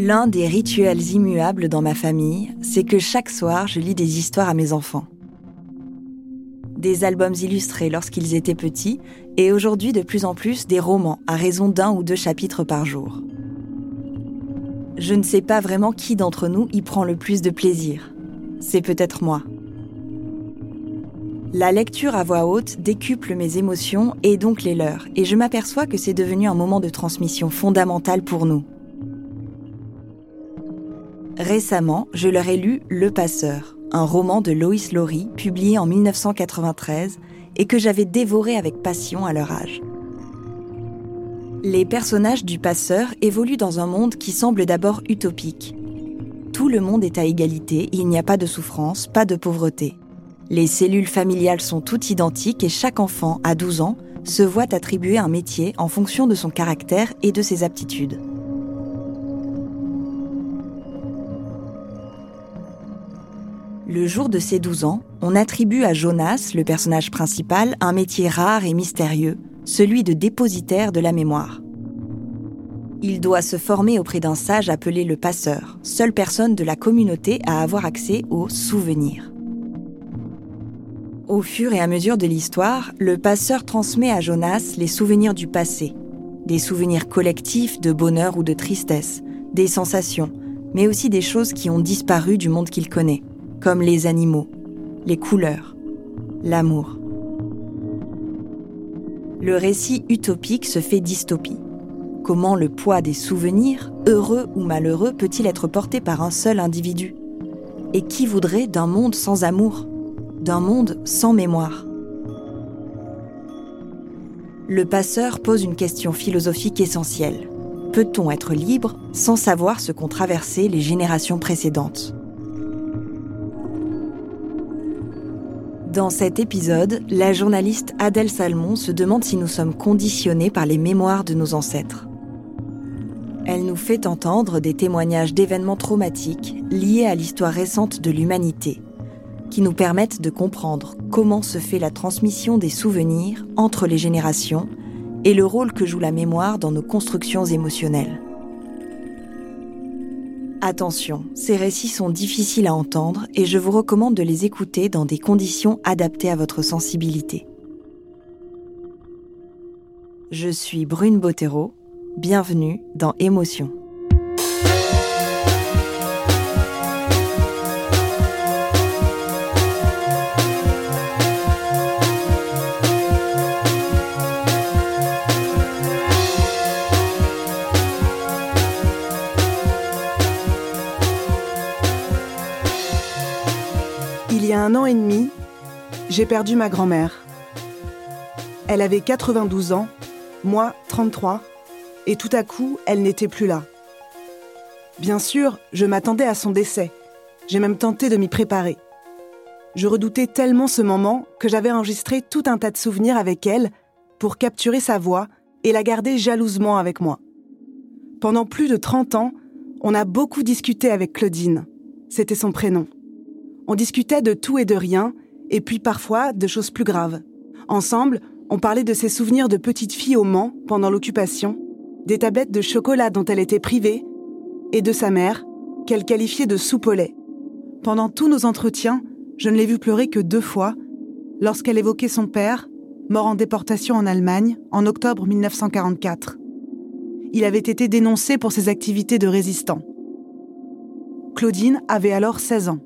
L'un des rituels immuables dans ma famille, c'est que chaque soir, je lis des histoires à mes enfants. Des albums illustrés lorsqu'ils étaient petits, et aujourd'hui de plus en plus des romans à raison d'un ou deux chapitres par jour. Je ne sais pas vraiment qui d'entre nous y prend le plus de plaisir. C'est peut-être moi. La lecture à voix haute décuple mes émotions et donc les leurs, et je m'aperçois que c'est devenu un moment de transmission fondamental pour nous. Récemment, je leur ai lu Le Passeur, un roman de Loïs Laurie publié en 1993 et que j'avais dévoré avec passion à leur âge. Les personnages du Passeur évoluent dans un monde qui semble d'abord utopique. Tout le monde est à égalité, il n'y a pas de souffrance, pas de pauvreté. Les cellules familiales sont toutes identiques et chaque enfant, à 12 ans, se voit attribuer un métier en fonction de son caractère et de ses aptitudes. Le jour de ses 12 ans, on attribue à Jonas, le personnage principal, un métier rare et mystérieux, celui de dépositaire de la mémoire. Il doit se former auprès d'un sage appelé le passeur, seule personne de la communauté à avoir accès aux souvenirs. Au fur et à mesure de l'histoire, le passeur transmet à Jonas les souvenirs du passé, des souvenirs collectifs de bonheur ou de tristesse, des sensations, mais aussi des choses qui ont disparu du monde qu'il connaît comme les animaux, les couleurs, l'amour. Le récit utopique se fait dystopie. Comment le poids des souvenirs, heureux ou malheureux, peut-il être porté par un seul individu? Et qui voudrait d'un monde sans amour, d'un monde sans mémoire? Le passeur pose une question philosophique essentielle. Peut-on être libre sans savoir ce qu'ont traversé les générations précédentes? Dans cet épisode, la journaliste Adèle Salmon se demande si nous sommes conditionnés par les mémoires de nos ancêtres. Elle nous fait entendre des témoignages d'événements traumatiques liés à l'histoire récente de l'humanité, qui nous permettent de comprendre comment se fait la transmission des souvenirs entre les générations et le rôle que joue la mémoire dans nos constructions émotionnelles. Attention, ces récits sont difficiles à entendre et je vous recommande de les écouter dans des conditions adaptées à votre sensibilité. Je suis Brune Bottero, bienvenue dans Émotion. Il y a un an et demi, j'ai perdu ma grand-mère. Elle avait 92 ans, moi 33, et tout à coup, elle n'était plus là. Bien sûr, je m'attendais à son décès. J'ai même tenté de m'y préparer. Je redoutais tellement ce moment que j'avais enregistré tout un tas de souvenirs avec elle pour capturer sa voix et la garder jalousement avec moi. Pendant plus de 30 ans, on a beaucoup discuté avec Claudine. C'était son prénom. On discutait de tout et de rien, et puis parfois de choses plus graves. Ensemble, on parlait de ses souvenirs de petite fille au Mans pendant l'occupation, des tablettes de chocolat dont elle était privée, et de sa mère, qu'elle qualifiait de soupe au lait. Pendant tous nos entretiens, je ne l'ai vue pleurer que deux fois, lorsqu'elle évoquait son père, mort en déportation en Allemagne en octobre 1944. Il avait été dénoncé pour ses activités de résistant. Claudine avait alors 16 ans.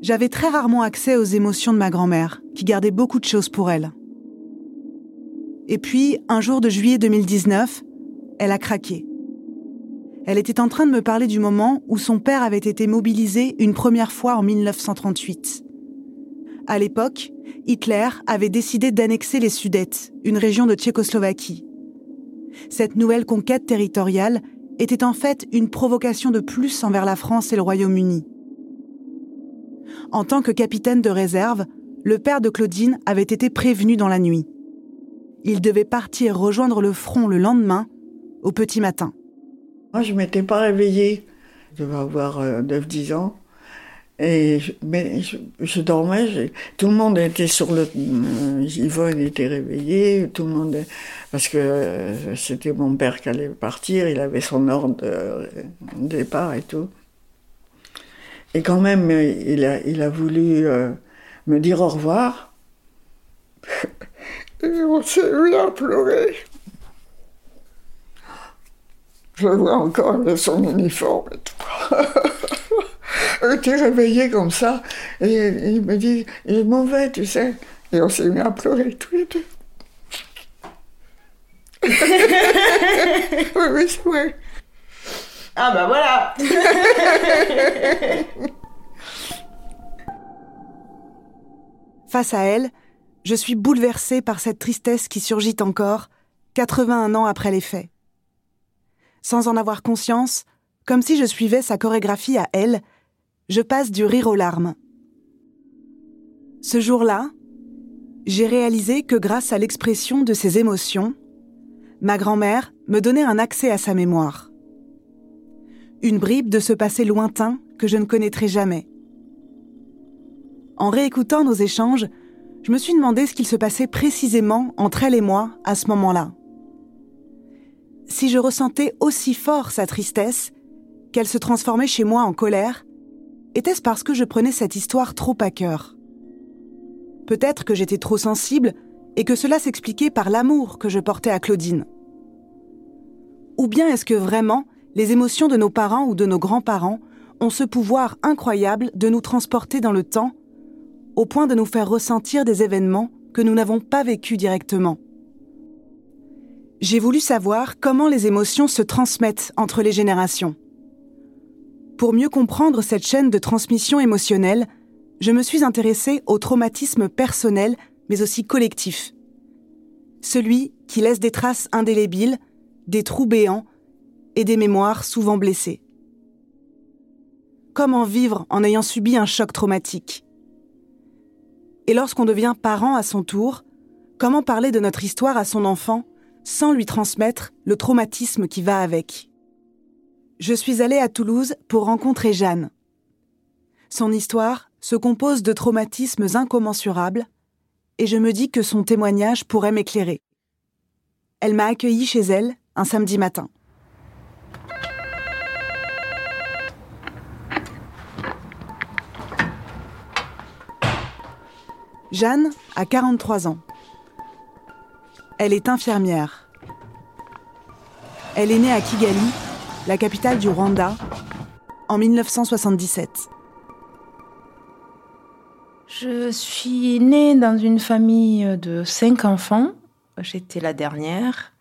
J'avais très rarement accès aux émotions de ma grand-mère, qui gardait beaucoup de choses pour elle. Et puis, un jour de juillet 2019, elle a craqué. Elle était en train de me parler du moment où son père avait été mobilisé une première fois en 1938. À l'époque, Hitler avait décidé d'annexer les Sudètes, une région de Tchécoslovaquie. Cette nouvelle conquête territoriale était en fait une provocation de plus envers la France et le Royaume-Uni. En tant que capitaine de réserve, le père de Claudine avait été prévenu dans la nuit. Il devait partir rejoindre le front le lendemain, au petit matin. Moi, je m'étais pas réveillée. Je devais avoir 9-10 euh, ans. Et je, mais je, dormais, tout le monde était sur le... Euh, Yvonne était réveillée, tout le monde... Parce que euh, c'était mon père qui allait partir, il avait son ordre de, départ et tout. Et quand même, il a, il a voulu me dire au revoir. et on s'est mis à pleurer. Je vois encore son uniforme et tout. Elle était réveillée comme ça. Et il me dit, je m'en vais, tu sais. Et on s'est mis à pleurer tous les deux. oui, oui. Ah bah voilà Face à elle, je suis bouleversée par cette tristesse qui surgit encore, 81 ans après les faits sans en avoir conscience, comme si je suivais sa chorégraphie à elle, je passe du rire aux larmes. Ce jour-là, j'ai réalisé que grâce à l'expression de ses émotions, ma grand-mère me donnait un accès à sa mémoire. Une bribe de ce passé lointain que je ne connaîtrai jamais. En réécoutant nos échanges, je me suis demandé ce qu'il se passait précisément entre elle et moi à ce moment-là si je ressentais aussi fort sa tristesse, qu'elle se transformait chez moi en colère, était-ce parce que je prenais cette histoire trop à cœur? Peut-être que j'étais trop sensible et que cela s'expliquait par l'amour que je portais à Claudine. Ou bien est-ce que vraiment les émotions de nos parents ou de nos grands-parents ont ce pouvoir incroyable de nous transporter dans le temps, au point de nous faire ressentir des événements que nous n'avons pas vécus directement j'ai voulu savoir comment les émotions se transmettent entre les générations. Pour mieux comprendre cette chaîne de transmission émotionnelle, je me suis intéressée au traumatisme personnel, mais aussi collectif. Celui qui laisse des traces indélébiles, des trous béants et des mémoires souvent blessées. Comment vivre en ayant subi un choc traumatique? Et lorsqu'on devient parent à son tour, comment parler de notre histoire à son enfant sans lui transmettre le traumatisme qui va avec? Je suis allée à Toulouse pour rencontrer Jeanne. Son histoire se compose de traumatismes incommensurables et je me dis que son témoignage pourrait m'éclairer. Elle m'a accueillie chez elle un samedi matin. Jeanne a 43 ans. Elle est infirmière. Elle est née à Kigali, la capitale du Rwanda, en 1977. Je suis née dans une famille de cinq enfants. J'étais la dernière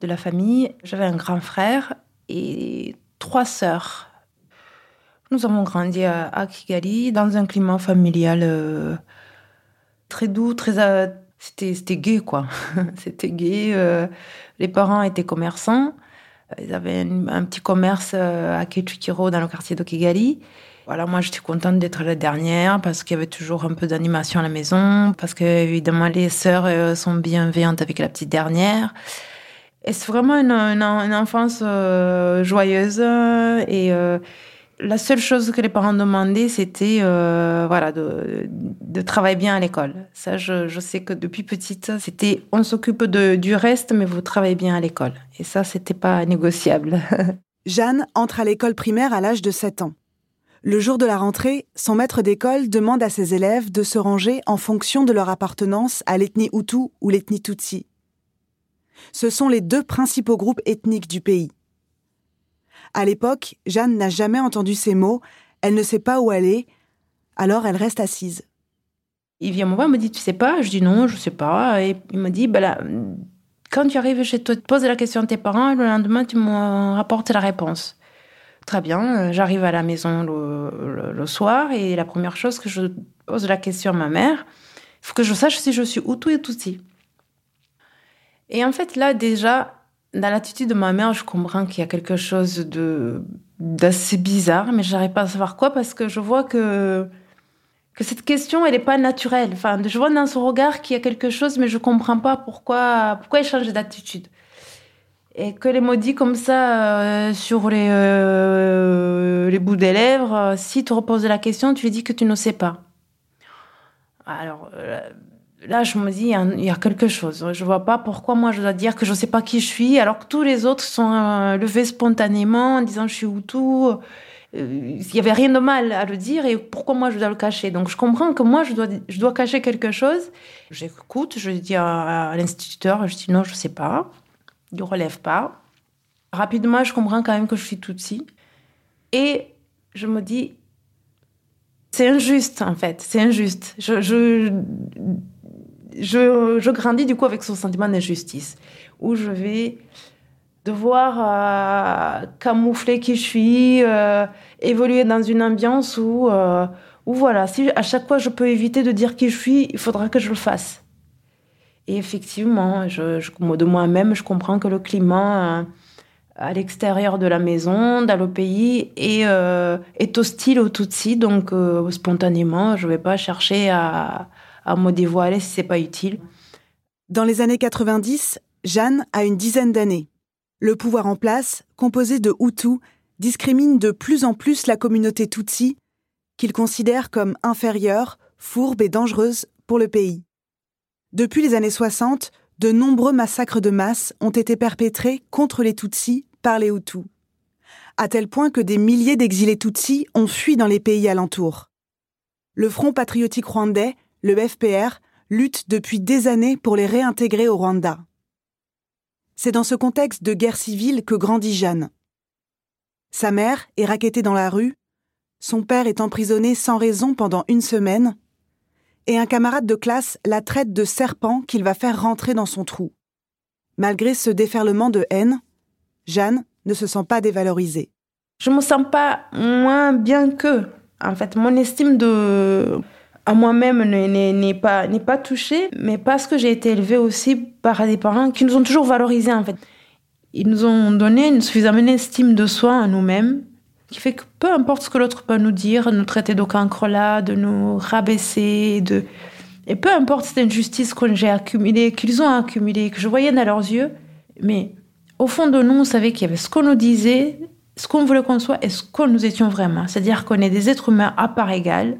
de la famille. J'avais un grand frère et trois sœurs. Nous avons grandi à, Kigali dans un climat familial euh, très doux, très, euh, c'était gay quoi. c'était gay. Euh, les parents étaient commerçants. Ils avaient un, petit commerce euh, à Kechukiro dans le quartier de Kigali. Voilà, moi j'étais contente d'être la dernière parce qu'il y avait toujours un peu d'animation à la maison, parce que évidemment les sœurs euh, sont bienveillantes avec la petite dernière. Et c'est vraiment une, une, enfance joyeuse et la seule chose que les parents demandaient, c'était euh, voilà, de, de, travailler bien à l'école. Ça, je, je, sais que depuis petite, c'était on s'occupe du reste, mais vous travaillez bien à l'école. Et ça, c'était pas négociable. Jeanne entre à l'école primaire à l'âge de 7 ans. Le jour de la rentrée, son maître d'école demande à ses élèves de se ranger en fonction de leur appartenance à l'ethnie Hutu ou l'ethnie Tutsi. Ce sont les deux principaux groupes ethniques du pays. À l'époque, Jeanne n'a jamais entendu ces mots, elle ne sait pas où aller, alors elle reste assise. Il vient me voir, il me dit Tu sais pas? Je dis non, je sais pas. Et il me dit bah Quand tu arrives chez toi, tu poses la question à tes parents, le lendemain, tu me rapportes la réponse. Très bien, j'arrive à la maison le, le, soir et la première chose que je pose la question à ma mère, il faut que je sache si je suis Hutu et Tutsi. Et en fait, là, déjà, dans l'attitude de ma mère, je comprends qu'il y a quelque chose de d'assez bizarre, mais j'arrive pas à savoir quoi parce que je vois que que cette question, elle n'est pas naturelle. Enfin, je vois dans son regard qu'il y a quelque chose, mais je comprends pas pourquoi pourquoi il change d'attitude. Et que les mots dits comme ça euh, sur les euh, les bouts des lèvres, euh, si tu reposes la question, tu lui dis que tu ne sais pas. Alors là, je me dis, il y, a quelque chose. Je vois pas pourquoi moi je dois dire que je ne sais pas qui je suis, alors que tous les autres sont euh, levés spontanément en disant je suis Hutu. Euh, il n'y avait rien de mal à le dire et pourquoi moi je dois le cacher. Donc je comprends que moi je dois, je dois cacher quelque chose. J'écoute, je dis à, l'instituteur, je dis non, je ne sais pas. Il ne relève pas. Rapidement, je comprends quand même que je suis Tutsi. Et je me dis, c'est injuste en fait, c'est injuste. je, grandis du coup avec ce sentiment d'injustice, où je vais devoir euh, camoufler qui je suis, euh, évoluer dans une ambiance où, euh, où, voilà, si à chaque fois je peux éviter de dire qui je suis, il faudra que je le fasse. Et effectivement, je, de moi-même, je comprends que le climat à l'extérieur de la maison, dans le pays, est, est hostile au Tutsi, donc spontanément, je ne vais pas chercher à à pas utile. Dans les années 90, Jeanne a une dizaine d'années. Le pouvoir en place, composé de Hutus, discrimine de plus en plus la communauté Tutsi, qu'il considère comme inférieure, fourbe et dangereuse pour le pays. Depuis les années 60, de nombreux massacres de masse ont été perpétrés contre les Tutsis par les Hutus, à tel point que des milliers d'exilés Tutsis ont fui dans les pays alentours. Le Front patriotique rwandais le FPR lutte depuis des années pour les réintégrer au Rwanda. C'est dans ce contexte de guerre civile que grandit Jeanne. Sa mère est raquettée dans la rue, son père est emprisonné sans raison pendant une semaine, et un camarade de classe la traite de serpent qu'il va faire rentrer dans son trou. Malgré ce déferlement de haine, Jeanne ne se sent pas dévalorisée. Je me sens pas moins bien qu'eux. En fait, mon estime de à moi-même n'est pas, n'est pas touchée, mais parce que j'ai été élevée aussi par des parents qui nous ont toujours valorisés en fait. Ils nous ont donné une suffisamment estime de soi à nous-mêmes, qui fait que peu importe ce que l'autre peut nous dire, nous traiter de là, de nous rabaisser, de... et peu importe cette injustice que j'ai accumulée, qu'ils ont accumulée, que je voyais dans leurs yeux, mais au fond de nous, on savait qu'il y avait ce qu'on nous disait, ce qu'on voulait qu'on soit et ce qu'on nous étions vraiment. C'est-à-dire qu'on est des êtres humains à part égale,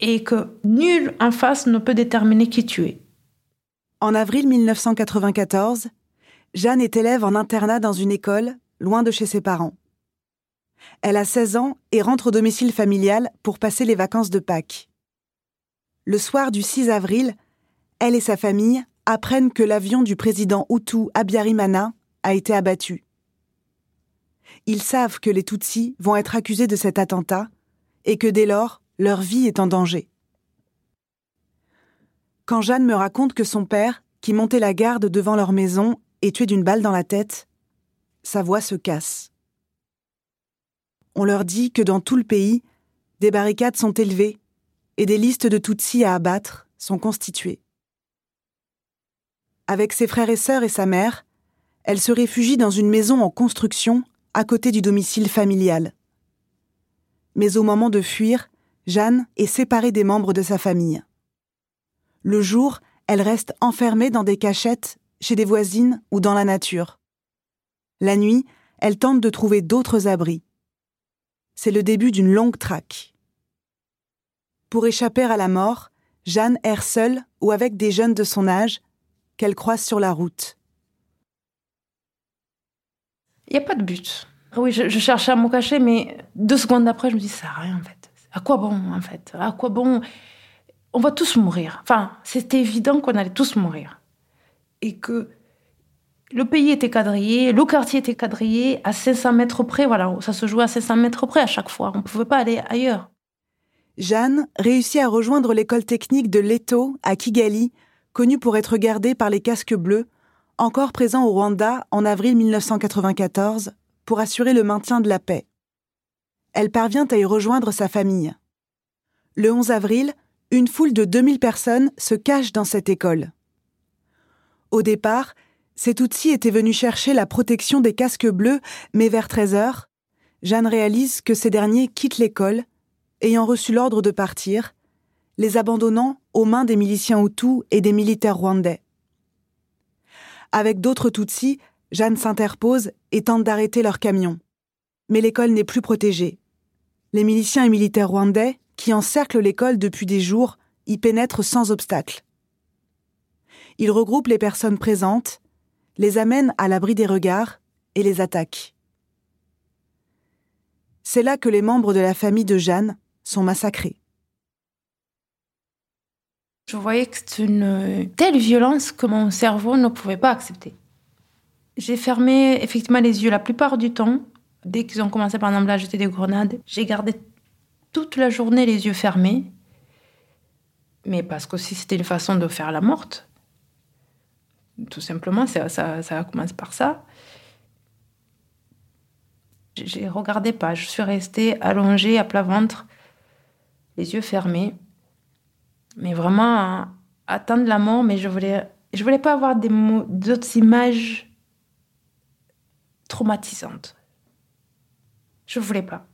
et que nul en face ne peut déterminer qui tu. En avril 1994, Jeanne est élève en internat dans une école, loin de chez ses parents. Elle a 16 ans et rentre au domicile familial pour passer les vacances de Pâques. Le soir du 6 avril, elle et sa famille apprennent que l'avion du président Hutu Abiyarimana a été abattu. Ils savent que les Tutsis vont être accusés de cet attentat et que dès lors, leur vie est en danger. Quand Jeanne me raconte que son père, qui montait la garde devant leur maison, est tué d'une balle dans la tête, sa voix se casse. On leur dit que dans tout le pays, des barricades sont élevées et des listes de Tutsis à abattre sont constituées. Avec ses frères et sœurs et sa mère, elle se réfugie dans une maison en construction à côté du domicile familial. Mais au moment de fuir, Jeanne est séparée des membres de sa famille. Le jour, elle reste enfermée dans des cachettes, chez des voisines ou dans la nature. La nuit, elle tente de trouver d'autres abris. C'est le début d'une longue traque. Pour échapper à la mort, Jeanne erre seule ou avec des jeunes de son âge qu'elle croise sur la route. Il n'y a pas de but. Oui, je, cherchais à me cacher, mais deux secondes après, je me dis, ça sert rien en fait. À quoi bon, en fait? À quoi bon? On va tous mourir. Enfin, c'était évident qu'on allait tous mourir. Et que Le pays était quadrillé, le quartier était quadrillé à 500 mètres près. Voilà, ça se jouait à 500 mètres près à chaque fois. On ne pouvait pas aller ailleurs. Jeanne réussit à rejoindre l'école technique de Leto à Kigali, connue pour être gardée par les casques bleus, encore présents au Rwanda en avril 1994 pour assurer le maintien de la paix. Elle parvient à y rejoindre sa famille. Le 11 avril, une foule de 2000 personnes se cache dans cette école. Au départ, ces Tutsis étaient venus chercher la protection des casques bleus, mais vers 13 heures, Jeanne réalise que ces derniers quittent l'école, ayant reçu l'ordre de partir, les abandonnant aux mains des miliciens Hutus et des militaires rwandais. Avec d'autres Tutsis, Jeanne s'interpose et tente d'arrêter leur camion. Mais l'école n'est plus protégée. Les miliciens et militaires rwandais, qui encerclent l'école depuis des jours, y pénètrent sans obstacle. Ils regroupent les personnes présentes, les amènent à l'abri des regards et les attaquent. C'est là que les membres de la famille de Jeanne sont massacrés. Je voyais que c'est une telle violence que mon cerveau ne pouvait pas accepter. J'ai fermé effectivement les yeux la plupart du temps. Dès qu'ils ont commencé par exemple à jeter des grenades, j'ai gardé toute la journée les yeux fermés. Mais parce que si c'était une façon de faire la morte. Tout simplement, ça, commencé par ça. J'ai regardé pas, je suis restée allongée à plat ventre, les yeux fermés. Mais vraiment à attendre la mort, mais je voulais, je voulais pas avoir d'autres images traumatisantes. Je voulais pas.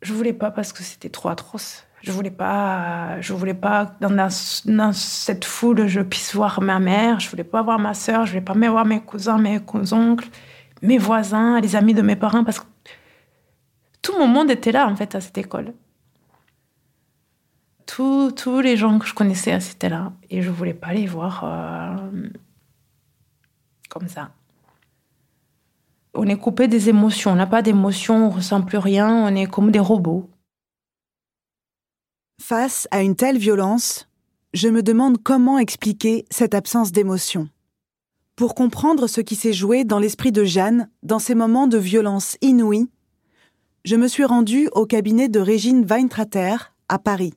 Je voulais pas parce que c'était trop atroce. Je voulais pas, je voulais pas dans, dans, cette foule je puisse voir ma mère. Je voulais pas voir ma sœur. Je voulais pas voir mes cousins, mes oncles, mes voisins, les amis de mes parents parce que tout mon monde était là en fait à cette école. Tous, tous les gens que je connaissais étaient là et je voulais pas les voir euh, comme ça on est coupé des émotions. On n'a pas d'émotions, on ressent plus rien, on est comme des robots. Face à une telle violence, je me demande comment expliquer cette absence d'émotion. Pour comprendre ce qui s'est joué dans l'esprit de Jeanne dans ces moments de violence inouïe, je me suis rendue au cabinet de Régine Weintrater à Paris.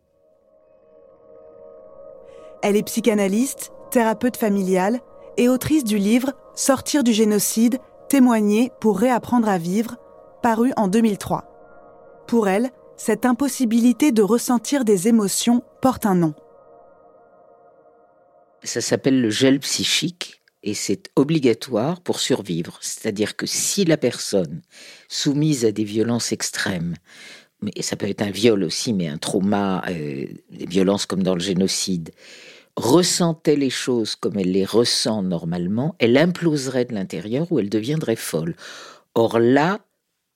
Elle est psychanalyste, thérapeute familiale et autrice du livre Sortir du génocide Témoigner pour réapprendre à vivre, paru en 2003. Pour elle, cette impossibilité de ressentir des émotions porte un nom. Ça s'appelle le gel psychique et c'est obligatoire pour survivre. C'est-à-dire que si la personne soumise à des violences extrêmes, mais ça peut être un viol aussi, mais un trauma, euh, des violences comme dans le génocide, ressentait les choses comme elle les ressent normalement, elle imploserait de l'intérieur ou elle deviendrait folle. Or là,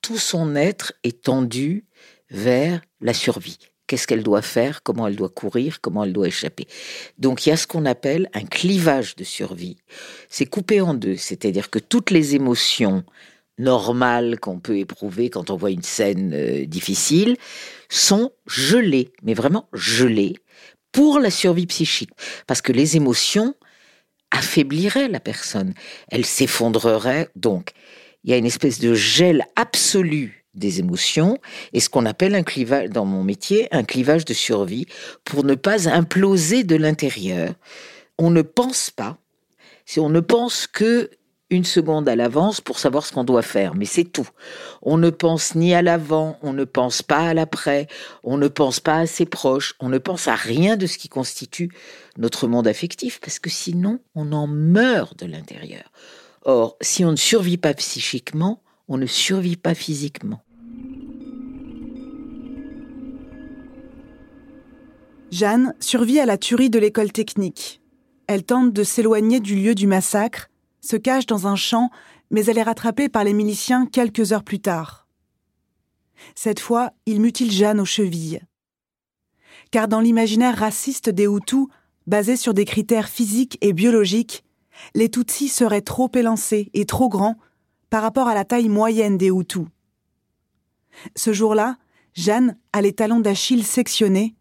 tout son être est tendu vers la survie. Qu'est-ce qu'elle doit faire, comment elle doit courir, comment elle doit échapper. Donc il y a ce qu'on appelle un clivage de survie. C'est coupé en deux, c'est-à-dire que toutes les émotions normales qu'on peut éprouver quand on voit une scène euh, difficile sont gelées, mais vraiment gelées pour la survie psychique. Parce que les émotions affaibliraient la personne. Elle s'effondrerait. Donc, il y a une espèce de gel absolu des émotions et ce qu'on appelle un clivage, dans mon métier, un clivage de survie pour ne pas imploser de l'intérieur. On ne pense pas. Si on ne pense que une seconde à l'avance pour savoir ce qu'on doit faire, mais c'est tout. On ne pense ni à l'avant, on ne pense pas à l'après, on ne pense pas à ses proches, on ne pense à rien de ce qui constitue notre monde affectif, parce que sinon on en meurt de l'intérieur. Or, si on ne survit pas psychiquement, on ne survit pas physiquement. Jeanne survit à la tuerie de l'école technique. Elle tente de s'éloigner du lieu du massacre se cache dans un champ, mais elle est rattrapée par les miliciens quelques heures plus tard. Cette fois, ils mutilent Jeanne aux chevilles. Car dans l'imaginaire raciste des Hutus, basé sur des critères physiques et biologiques, les Tutsis seraient trop élancés et trop grands par rapport à la taille moyenne des Hutus. Ce jour-là, Jeanne a les talons d'Achille sectionnés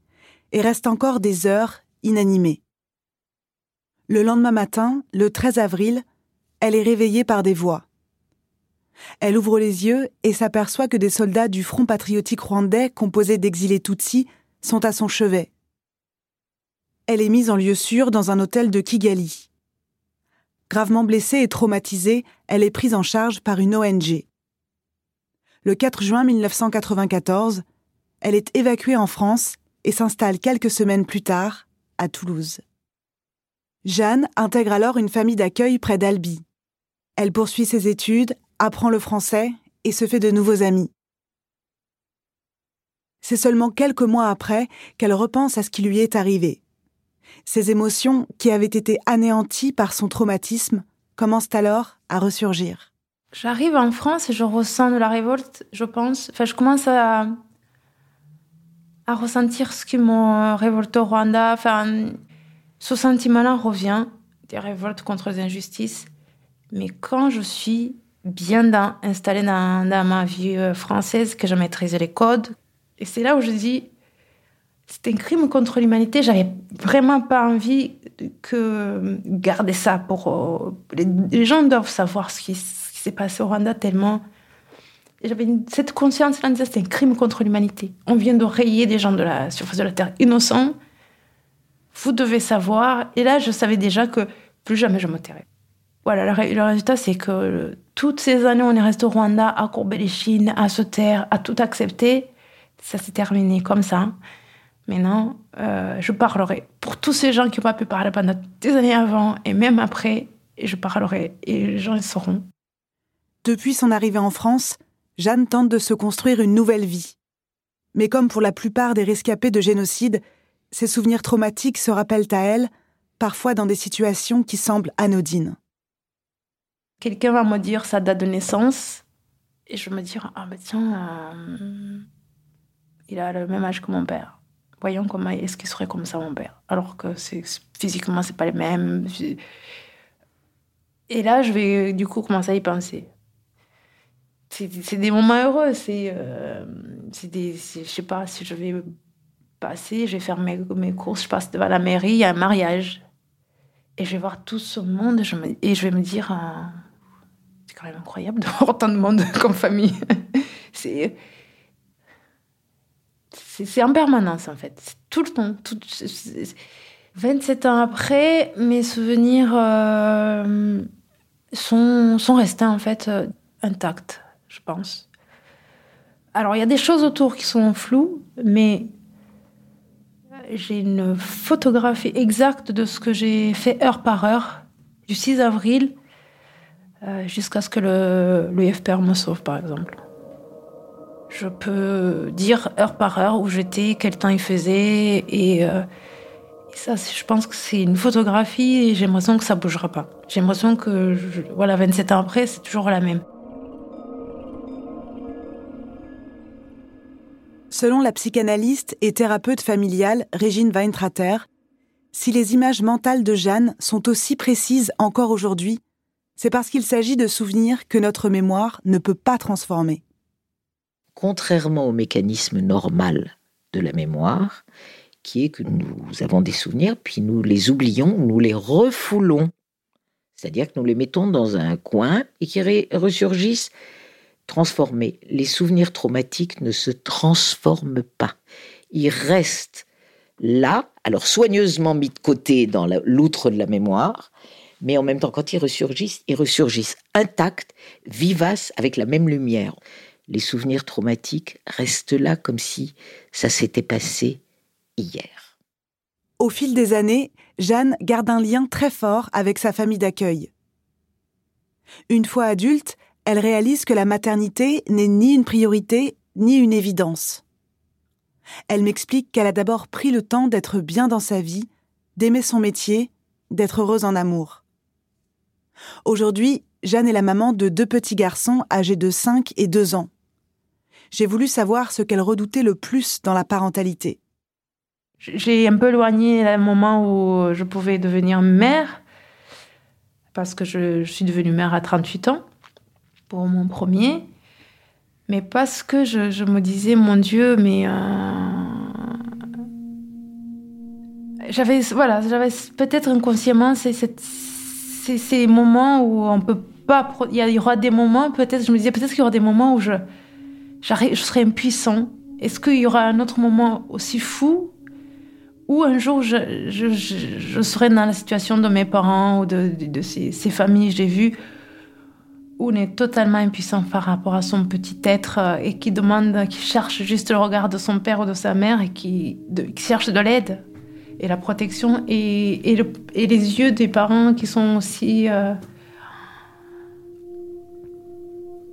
et reste encore des heures inanimée. Le lendemain matin, le 13 avril, elle est réveillée par des voix. Elle ouvre les yeux et s'aperçoit que des soldats du Front patriotique rwandais, composé d'exilés Tutsis, sont à son chevet. Elle est mise en lieu sûr dans un hôtel de Kigali. Gravement blessée et traumatisée, elle est prise en charge par une ONG. Le 4 juin 1994, elle est évacuée en France et s'installe quelques semaines plus tard à Toulouse. Jeanne intègre alors une famille d'accueil près d'Albi. Elle poursuit ses études, apprend le français et se fait de nouveaux amis. C'est seulement quelques mois après qu'elle repense à ce qui lui est arrivé. Ses émotions, qui avaient été anéanties par son traumatisme, commencent alors à ressurgir. J'arrive en France et je ressens de la révolte, je pense. Enfin, je commence à, ressentir ce qui m'a révolté au Rwanda. Enfin, ce sentiment-là revient, des révoltes contre les injustices. Mais quand je suis bien installée dans, ma vie euh, française, que je maîtrise les codes, et c'est là où je dis, c'est un crime contre l'humanité. J'avais vraiment pas envie que garder ça pour. Euh, les, gens doivent savoir ce qui, s'est passé au Rwanda tellement. J'avais cette conscience-là, c'est un crime contre l'humanité. On vient de rayer des gens de la surface de la Terre innocents. Vous devez savoir. Et là, je savais déjà que plus jamais je me tairais. Voilà, le, résultat, c'est que toutes ces années, on est resté au Rwanda à courber les chines, à se taire, à tout accepter. Ça s'est terminé comme ça. Maintenant, euh, je parlerai pour tous ces gens qui n'ont pas pu parler pendant des années avant et même après, et je parlerai et les gens le sauront. Depuis son arrivée en France, Jeanne tente de se construire une nouvelle vie. Mais comme pour la plupart des rescapés de génocide, ses souvenirs traumatiques se rappellent à elle, parfois dans des situations qui semblent anodines. Quelqu'un va me dire sa date de naissance, et je me dis ah ben tiens, euh, il a le même âge que mon père. Voyons comment est-ce qu'il serait comme ça mon père. Alors que c'est physiquement c'est pas les mêmes et là je vais du coup commencer à y penser. C'est des moments heureux c'est euh, des je sais pas si je vais passer je vais faire mes, mes courses je passe devant la mairie il y a un mariage. Et je vais voir tout ce monde et je vais me dire euh, quand même incroyable de voir autant de monde comme famille c'est c'est en permanence, en fait. C'est tout le temps. Tout, 27 ans après, mes souvenirs euh, sont, sont restés, en fait, euh, intacts, je pense. Alors, il y a des choses autour qui sont floues, mais j'ai une photographie exacte de ce que j'ai fait heure par heure, du 6 avril jusqu'à ce que le, le me sauve, par exemple. Je peux dire heure par heure où j'étais, quel temps il faisait. Et, euh, ça, je pense que c'est une photographie et j'ai l'impression que ça bougera pas. J'ai l'impression que, voilà, 27 ans après, c'est toujours la même. Selon la psychanalyste et thérapeute familiale Régine Weintrater, si les images mentales de Jeanne sont aussi précises encore aujourd'hui, c'est parce qu'il s'agit de souvenirs que notre mémoire ne peut pas transformer contrairement au mécanisme normal de la mémoire, qui est que nous avons des souvenirs, puis nous les oublions, nous les refoulons. C'est-à-dire que nous les mettons dans un coin et qui ressurgissent transformés. Les souvenirs traumatiques ne se transforment pas. Ils restent là, alors soigneusement mis de côté dans l'outre de la mémoire, mais en même temps, quand ils ressurgissent, ils ressurgissent intacts, vivaces, avec la même lumière les souvenirs traumatiques restent là comme si ça s'était passé hier. Au fil des années, Jeanne garde un lien très fort avec sa famille d'accueil. Une fois adulte, elle réalise que la maternité n'est ni une priorité ni une évidence. Elle m'explique qu'elle a d'abord pris le temps d'être bien dans sa vie, d'aimer son métier, d'être heureuse en amour. Aujourd'hui, Jeanne est la maman de deux petits garçons âgés de 5 et 2 ans. J'ai voulu savoir ce qu'elle redoutait le plus dans la parentalité. J'ai un peu éloigné le moment où je pouvais devenir mère, parce que je, suis devenue mère à 38 ans, pour mon premier. Mais parce que je, me disais, mon Dieu, mais... Euh, j'avais voilà, j'avais peut-être inconsciemment cette, c'est ces moments où on peut pas. Il y aura des moments, peut-être, je me disais, peut-être qu'il y aura des moments où je, je serai impuissant. Est-ce qu'il y aura un autre moment aussi fou où un jour je, je, je, serai dans la situation de mes parents ou de, de, ces, ces, familles j'ai vues où on est totalement impuissant par rapport à son petit être euh, et qui demande, qui cherche juste le regard de son père ou de sa mère et qui, qui cherche de l'aide? Et la protection et, et, le, et, les yeux des parents qui sont aussi... Euh,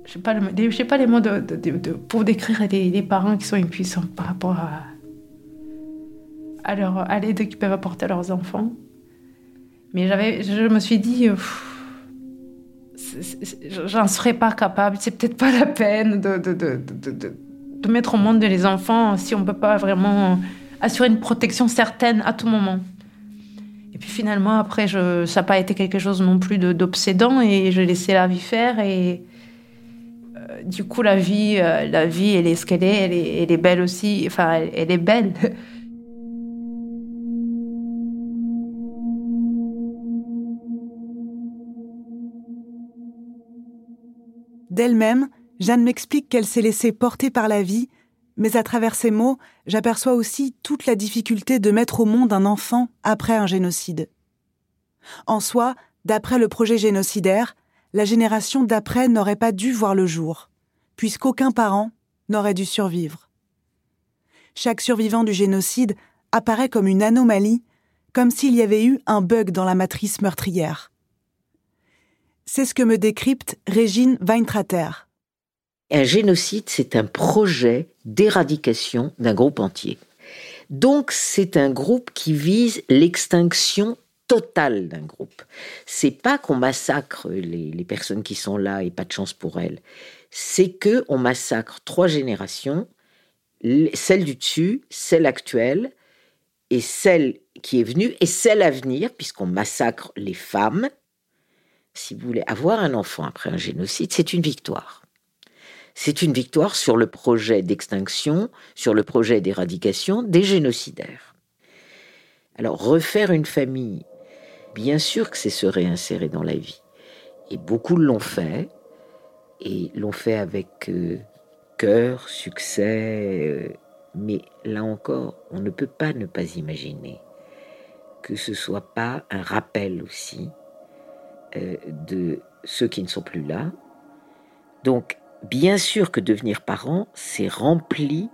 je n'ai pas, pas les mots pour décrire les, les, parents qui sont impuissants par rapport à, à, à l'aide qu'ils peuvent apporter à leurs enfants. Mais je me suis dit, j'en serais pas capable, c'est peut-être pas la peine de, de, mettre au monde les enfants si on peut pas vraiment assurer une protection certaine à tout moment. Et puis finalement, après, ça n'a pas été quelque chose non plus d'obsédant et je laissais la vie faire. Et euh, du coup, la vie, euh, la vie, elle est ce qu'elle est, elle est, elle est belle aussi. Enfin, elle est belle. D'elle-même, Jeanne m'explique qu'elle s'est laissée porter par la vie mais à travers ces mots, j'aperçois aussi toute la difficulté de mettre au monde un enfant après un génocide. En soi, d'après le projet génocidaire, la génération d'après n'aurait pas dû voir le jour, puisqu'aucun parent n'aurait dû survivre. Chaque survivant du génocide apparaît comme une anomalie, comme s'il y avait eu un bug dans la matrice meurtrière. C'est ce que me décrypte Régine Weintrater. Un génocide, c'est un projet d'éradication d'un groupe entier. Donc c'est un groupe qui vise l'extinction totale d'un groupe. C'est pas qu'on massacre les, personnes qui sont là et pas de chance pour elles. C'est que on massacre trois générations, celle du dessus, celle actuelle et celle qui est venue et celle à venir, puisqu'on massacre les femmes. Si vous voulez avoir un enfant après un génocide, c'est une victoire c'est une victoire sur le projet d'extinction, sur le projet d'éradication des génocidaires. Alors refaire une famille, bien sûr que c'est se réinsérer dans la vie. Et beaucoup l'ont fait, et l'ont fait avec euh, cœur, succès, euh, mais là encore, on ne peut pas ne pas imaginer que ce soit pas un rappel aussi euh, de ceux qui ne sont plus là. Donc bien sûr que devenir parent, c'est rempli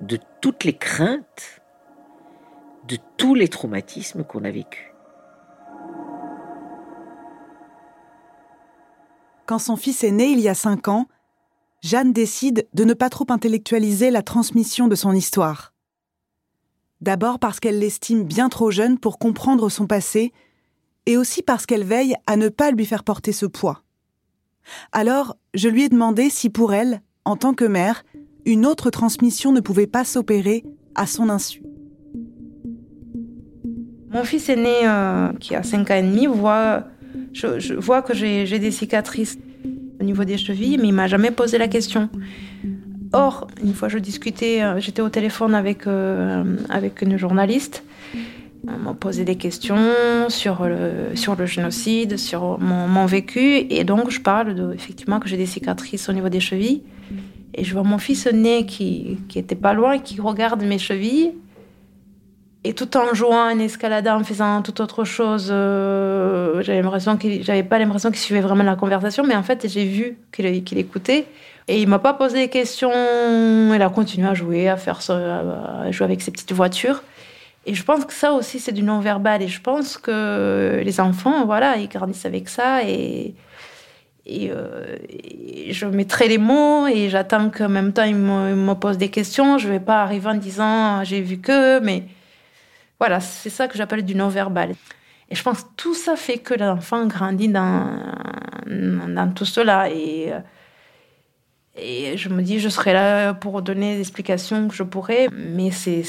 de toutes les craintes, de tous les traumatismes qu'on a vécus. Quand son fils est né il y a cinq ans, Jeanne décide de ne pas trop intellectualiser la transmission de son histoire. D'abord parce qu'elle l'estime bien trop jeune pour comprendre son passé, et aussi parce qu'elle veille à ne pas lui faire porter ce poids. Alors, je lui ai demandé si pour elle, en tant que mère, une autre transmission ne pouvait pas s'opérer à son insu. Mon fils aîné, euh, qui a 5 ans et demi, voit, je, vois que j'ai des cicatrices au niveau des chevilles, mais il m'a jamais posé la question. Or, une fois je discutais, euh, j'étais au téléphone avec, euh, avec une journaliste on m'a posé des questions sur le, sur le génocide, sur mon, vécu. Et donc, je parle de, effectivement que j'ai des cicatrices au niveau des chevilles. Et je vois mon fils né qui, qui était pas loin, qui regarde mes chevilles. Et tout en jouant, en escaladant, en faisant toute autre chose, euh, j'avais pas l'impression qu'il suivait vraiment la conversation, mais en fait, j'ai vu qu'il, écoutait. Et il m'a pas posé des questions. Il a continué à jouer, à faire à jouer avec ses petites voitures. Et je pense que ça aussi, c'est du non-verbal. Et je pense que les enfants, voilà, ils grandissent avec ça. Et, et, euh, je mettrai les mots et j'attends qu'en même temps, ils me, posent des questions. Je ne vais pas arriver en disant j'ai vu que. Mais voilà, c'est ça que j'appelle du non-verbal. Et je pense que tout ça fait que l'enfant grandit dans, tout cela. Et, et je me dis, je serai là pour donner des explications que je pourrais, mais c'est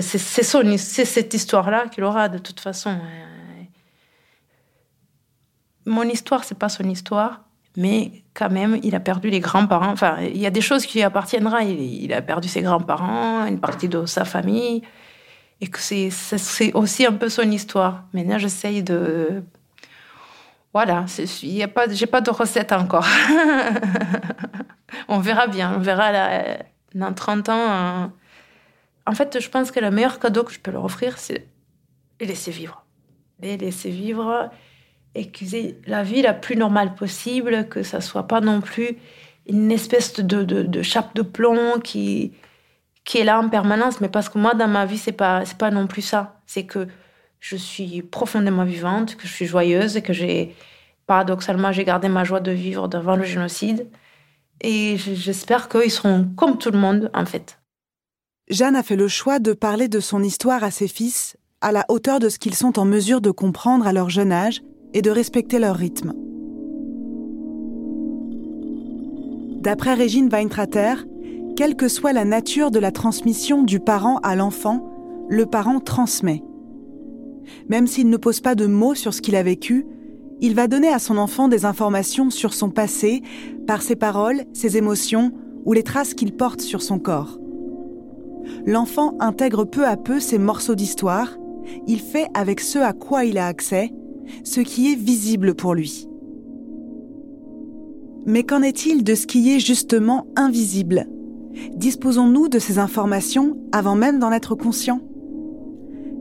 c'est cette histoire-là qu'il aura de toute façon. Mon histoire, c'est pas son histoire, mais quand même, il a perdu les grands-parents. Enfin, il y a des choses qui lui appartiendront. Il, a perdu ses grands-parents, une partie de sa famille, et que c'est aussi un peu son histoire. Maintenant, j'essaye de voilà, il a pas, j'ai pas de recette encore. on verra bien, on verra là, dans 30 ans. Euh. En fait, je pense que le meilleur cadeau que je peux leur offrir, c'est les laisser vivre. Les laisser vivre et qu'ils aient la vie la plus normale possible, que ça soit pas non plus une espèce de, chape de plomb qui, est là en permanence. Mais parce que moi, dans ma vie, c'est pas, c'est pas non plus ça. C'est que je suis profondément vivante, que je suis joyeuse que j'ai, paradoxalement, j'ai gardé ma joie de vivre devant le génocide. Et j'espère qu'ils seront comme tout le monde, en fait. Jeanne a fait le choix de parler de son histoire à ses fils à la hauteur de ce qu'ils sont en mesure de comprendre à leur jeune âge et de respecter leur rythme. D'après Régine Weintrater, quelle que soit la nature de la transmission du parent à l'enfant, le parent transmet. Même s'il ne pose pas de mots sur ce qu'il a vécu, il va donner à son enfant des informations sur son passé par ses paroles, ses émotions ou les traces qu'il porte sur son corps. L'enfant intègre peu à peu ces morceaux d'histoire, il fait avec ce à quoi il a accès, ce qui est visible pour lui. Mais qu'en est-il de ce qui est justement invisible? Disposons-nous de ces informations avant même d'en être conscients.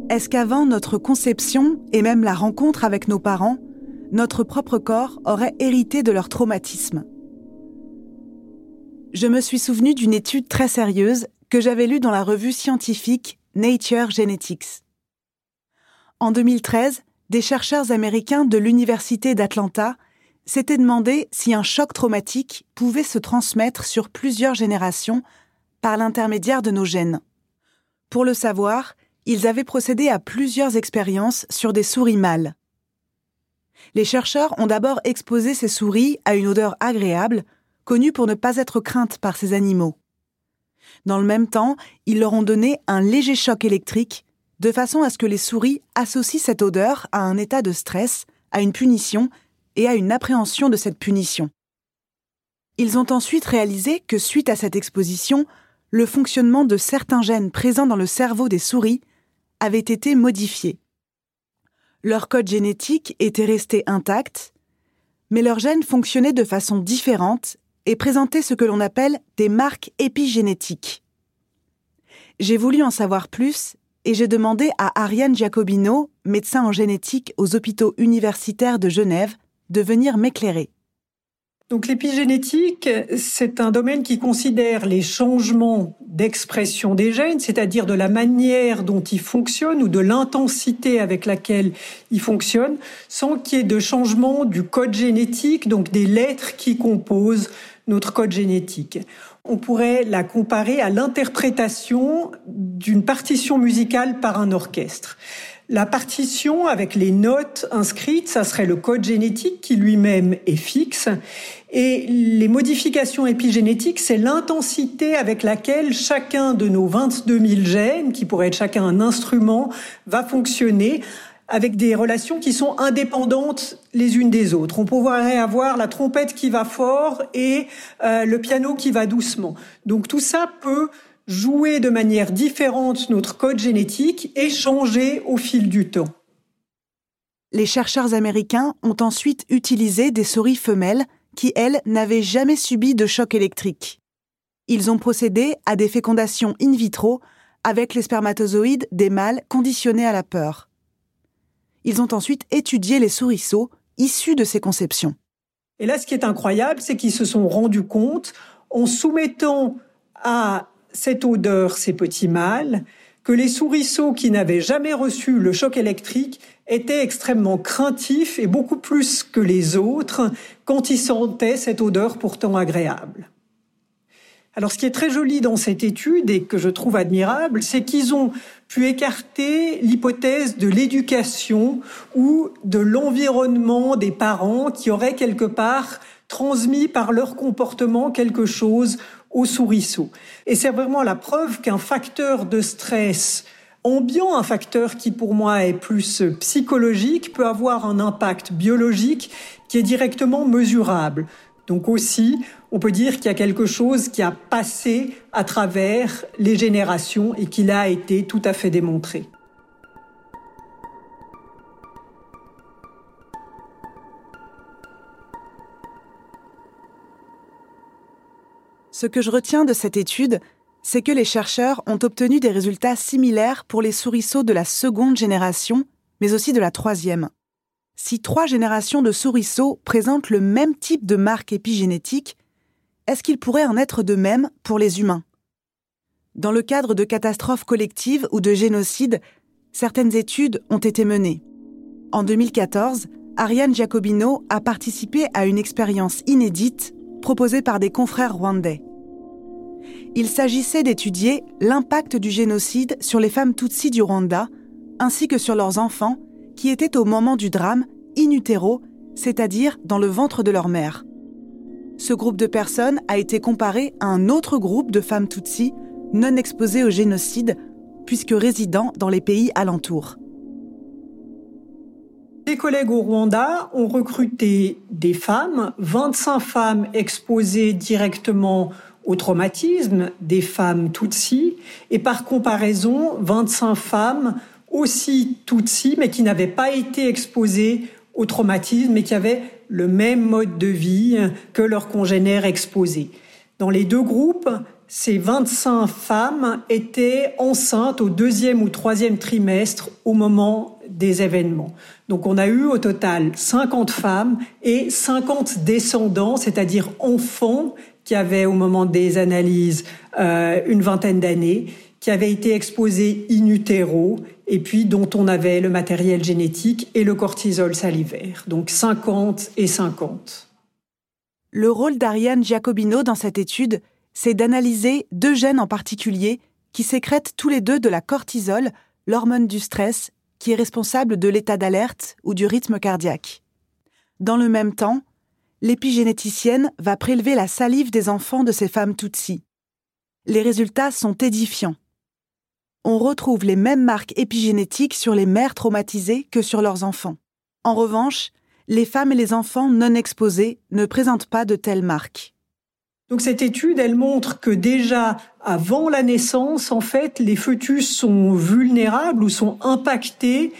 Est-ce qu'avant notre conception et même la rencontre avec nos parents, notre propre corps aurait hérité de leur traumatisme? Je me suis souvenu d'une étude très sérieuse que j'avais lue dans la revue scientifique Nature Genetics. En 2013, des chercheurs américains de l'Université d'Atlanta s'étaient demandé si un choc traumatique pouvait se transmettre sur plusieurs générations par l'intermédiaire de nos gènes. Pour le savoir, ils avaient procédé à plusieurs expériences sur des souris mâles. Les chercheurs ont d'abord exposé ces souris à une odeur agréable, connue pour ne pas être crainte par ces animaux. Dans le même temps, ils leur ont donné un léger choc électrique, de façon à ce que les souris associent cette odeur à un état de stress, à une punition et à une appréhension de cette punition. Ils ont ensuite réalisé que suite à cette exposition, le fonctionnement de certains gènes présents dans le cerveau des souris avaient été modifiés. Leur code génétique était resté intact, mais leurs gènes fonctionnaient de façon différente et présentaient ce que l'on appelle des marques épigénétiques. J'ai voulu en savoir plus et j'ai demandé à Ariane Giacobino, médecin en génétique aux hôpitaux universitaires de Genève, de venir m'éclairer. Donc l'épigénétique, c'est un domaine qui considère les changements d'expression des gènes, c'est-à-dire de la manière dont ils fonctionnent ou de l'intensité avec laquelle ils fonctionnent, sans qu'il y ait de changement du code génétique, donc des lettres qui composent notre code génétique. On pourrait la comparer à l'interprétation d'une partition musicale par un orchestre. La partition avec les notes inscrites, ça serait le code génétique qui lui-même est fixe. Et les modifications épigénétiques, c'est l'intensité avec laquelle chacun de nos 22 000 gènes, qui pourrait être chacun un instrument, va fonctionner avec des relations qui sont indépendantes les unes des autres. On pourrait avoir la trompette qui va fort et euh, le piano qui va doucement. Donc tout ça peut jouer de manière différente notre code génétique et changer au fil du temps. Les chercheurs américains ont ensuite utilisé des souris femelles qui, elles, n'avaient jamais subi de choc électrique. Ils ont procédé à des fécondations in vitro avec les spermatozoïdes des mâles conditionnés à la peur. Ils ont ensuite étudié les souriceaux issus de ces conceptions. Et là, ce qui est incroyable, c'est qu'ils se sont rendus compte, en soumettant à cette odeur, ces petits mâles, que les souriceaux qui n'avaient jamais reçu le choc électrique étaient extrêmement craintifs et beaucoup plus que les autres quand ils sentaient cette odeur pourtant agréable. Alors ce qui est très joli dans cette étude et que je trouve admirable, c'est qu'ils ont pu écarter l'hypothèse de l'éducation ou de l'environnement des parents qui auraient quelque part transmis par leur comportement quelque chose aux souriceaux. Et c'est vraiment la preuve qu'un facteur de stress ambiant, un facteur qui pour moi est plus psychologique, peut avoir un impact biologique qui est directement mesurable. Donc aussi, on peut dire qu'il y a quelque chose qui a passé à travers les générations et qui a été tout à fait démontré. Ce que je retiens de cette étude, c'est que les chercheurs ont obtenu des résultats similaires pour les souriceaux de la seconde génération, mais aussi de la troisième. Si trois générations de souriceaux présentent le même type de marque épigénétique, est-ce qu'il pourrait en être de même pour les humains? Dans le cadre de catastrophes collectives ou de génocides, certaines études ont été menées. En 2014, Ariane Giacobino a participé à une expérience inédite proposée par des confrères rwandais. Il s'agissait d'étudier l'impact du génocide sur les femmes Tutsis du Rwanda, ainsi que sur leurs enfants, qui étaient au moment du drame in utero, c'est-à-dire dans le ventre de leur mère. Ce groupe de personnes a été comparé à un autre groupe de femmes Tutsis non exposées au génocide, puisque résidant dans les pays alentours. Les collègues au Rwanda ont recruté des femmes, 25 femmes exposées directement au traumatisme, des femmes Tutsi, et par comparaison, 25 femmes aussi Tutsi, mais qui n'avaient pas été exposées au traumatisme et qui avaient le même mode de vie que leurs congénères exposés. Dans les deux groupes, ces 25 femmes étaient enceintes au deuxième ou troisième trimestre au moment des événements. Donc on a eu au total 50 femmes et 50 descendants, c'est-à-dire enfants qui avaient au moment des analyses euh, une vingtaine d'années, qui avaient été exposés in utero et puis dont on avait le matériel génétique et le cortisol salivaire. Donc 50 et 50. Le rôle d'Ariane Giacobino dans cette étude, c'est d'analyser deux gènes en particulier qui sécrètent tous les deux de la cortisol, l'hormone du stress, qui est responsable de l'état d'alerte ou du rythme cardiaque. Dans le même temps, l'épigénéticienne va prélever la salive des enfants de ces femmes Tutsi. Les résultats sont édifiants. On retrouve les mêmes marques épigénétiques sur les mères traumatisées que sur leurs enfants. En revanche, les femmes et les enfants non exposés ne présentent pas de telles marques. Donc cette étude, elle montre que déjà avant la naissance, en fait, les fœtus sont vulnérables ou sont impactés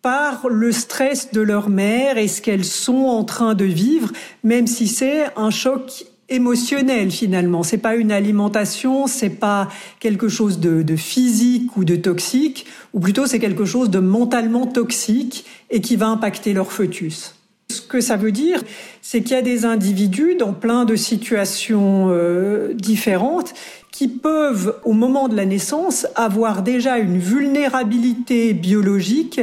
par le stress de leur mère et ce qu'elles sont en train de vivre, même si c'est un choc émotionnel finalement. C'est pas une alimentation, c'est pas quelque chose de, de, physique ou de toxique, ou plutôt c'est quelque chose de mentalement toxique et qui va impacter leur fœtus. Ce que ça veut dire, c'est qu'il y a des individus dans plein de situations euh, différentes qui peuvent, au moment de la naissance, avoir déjà une vulnérabilité biologique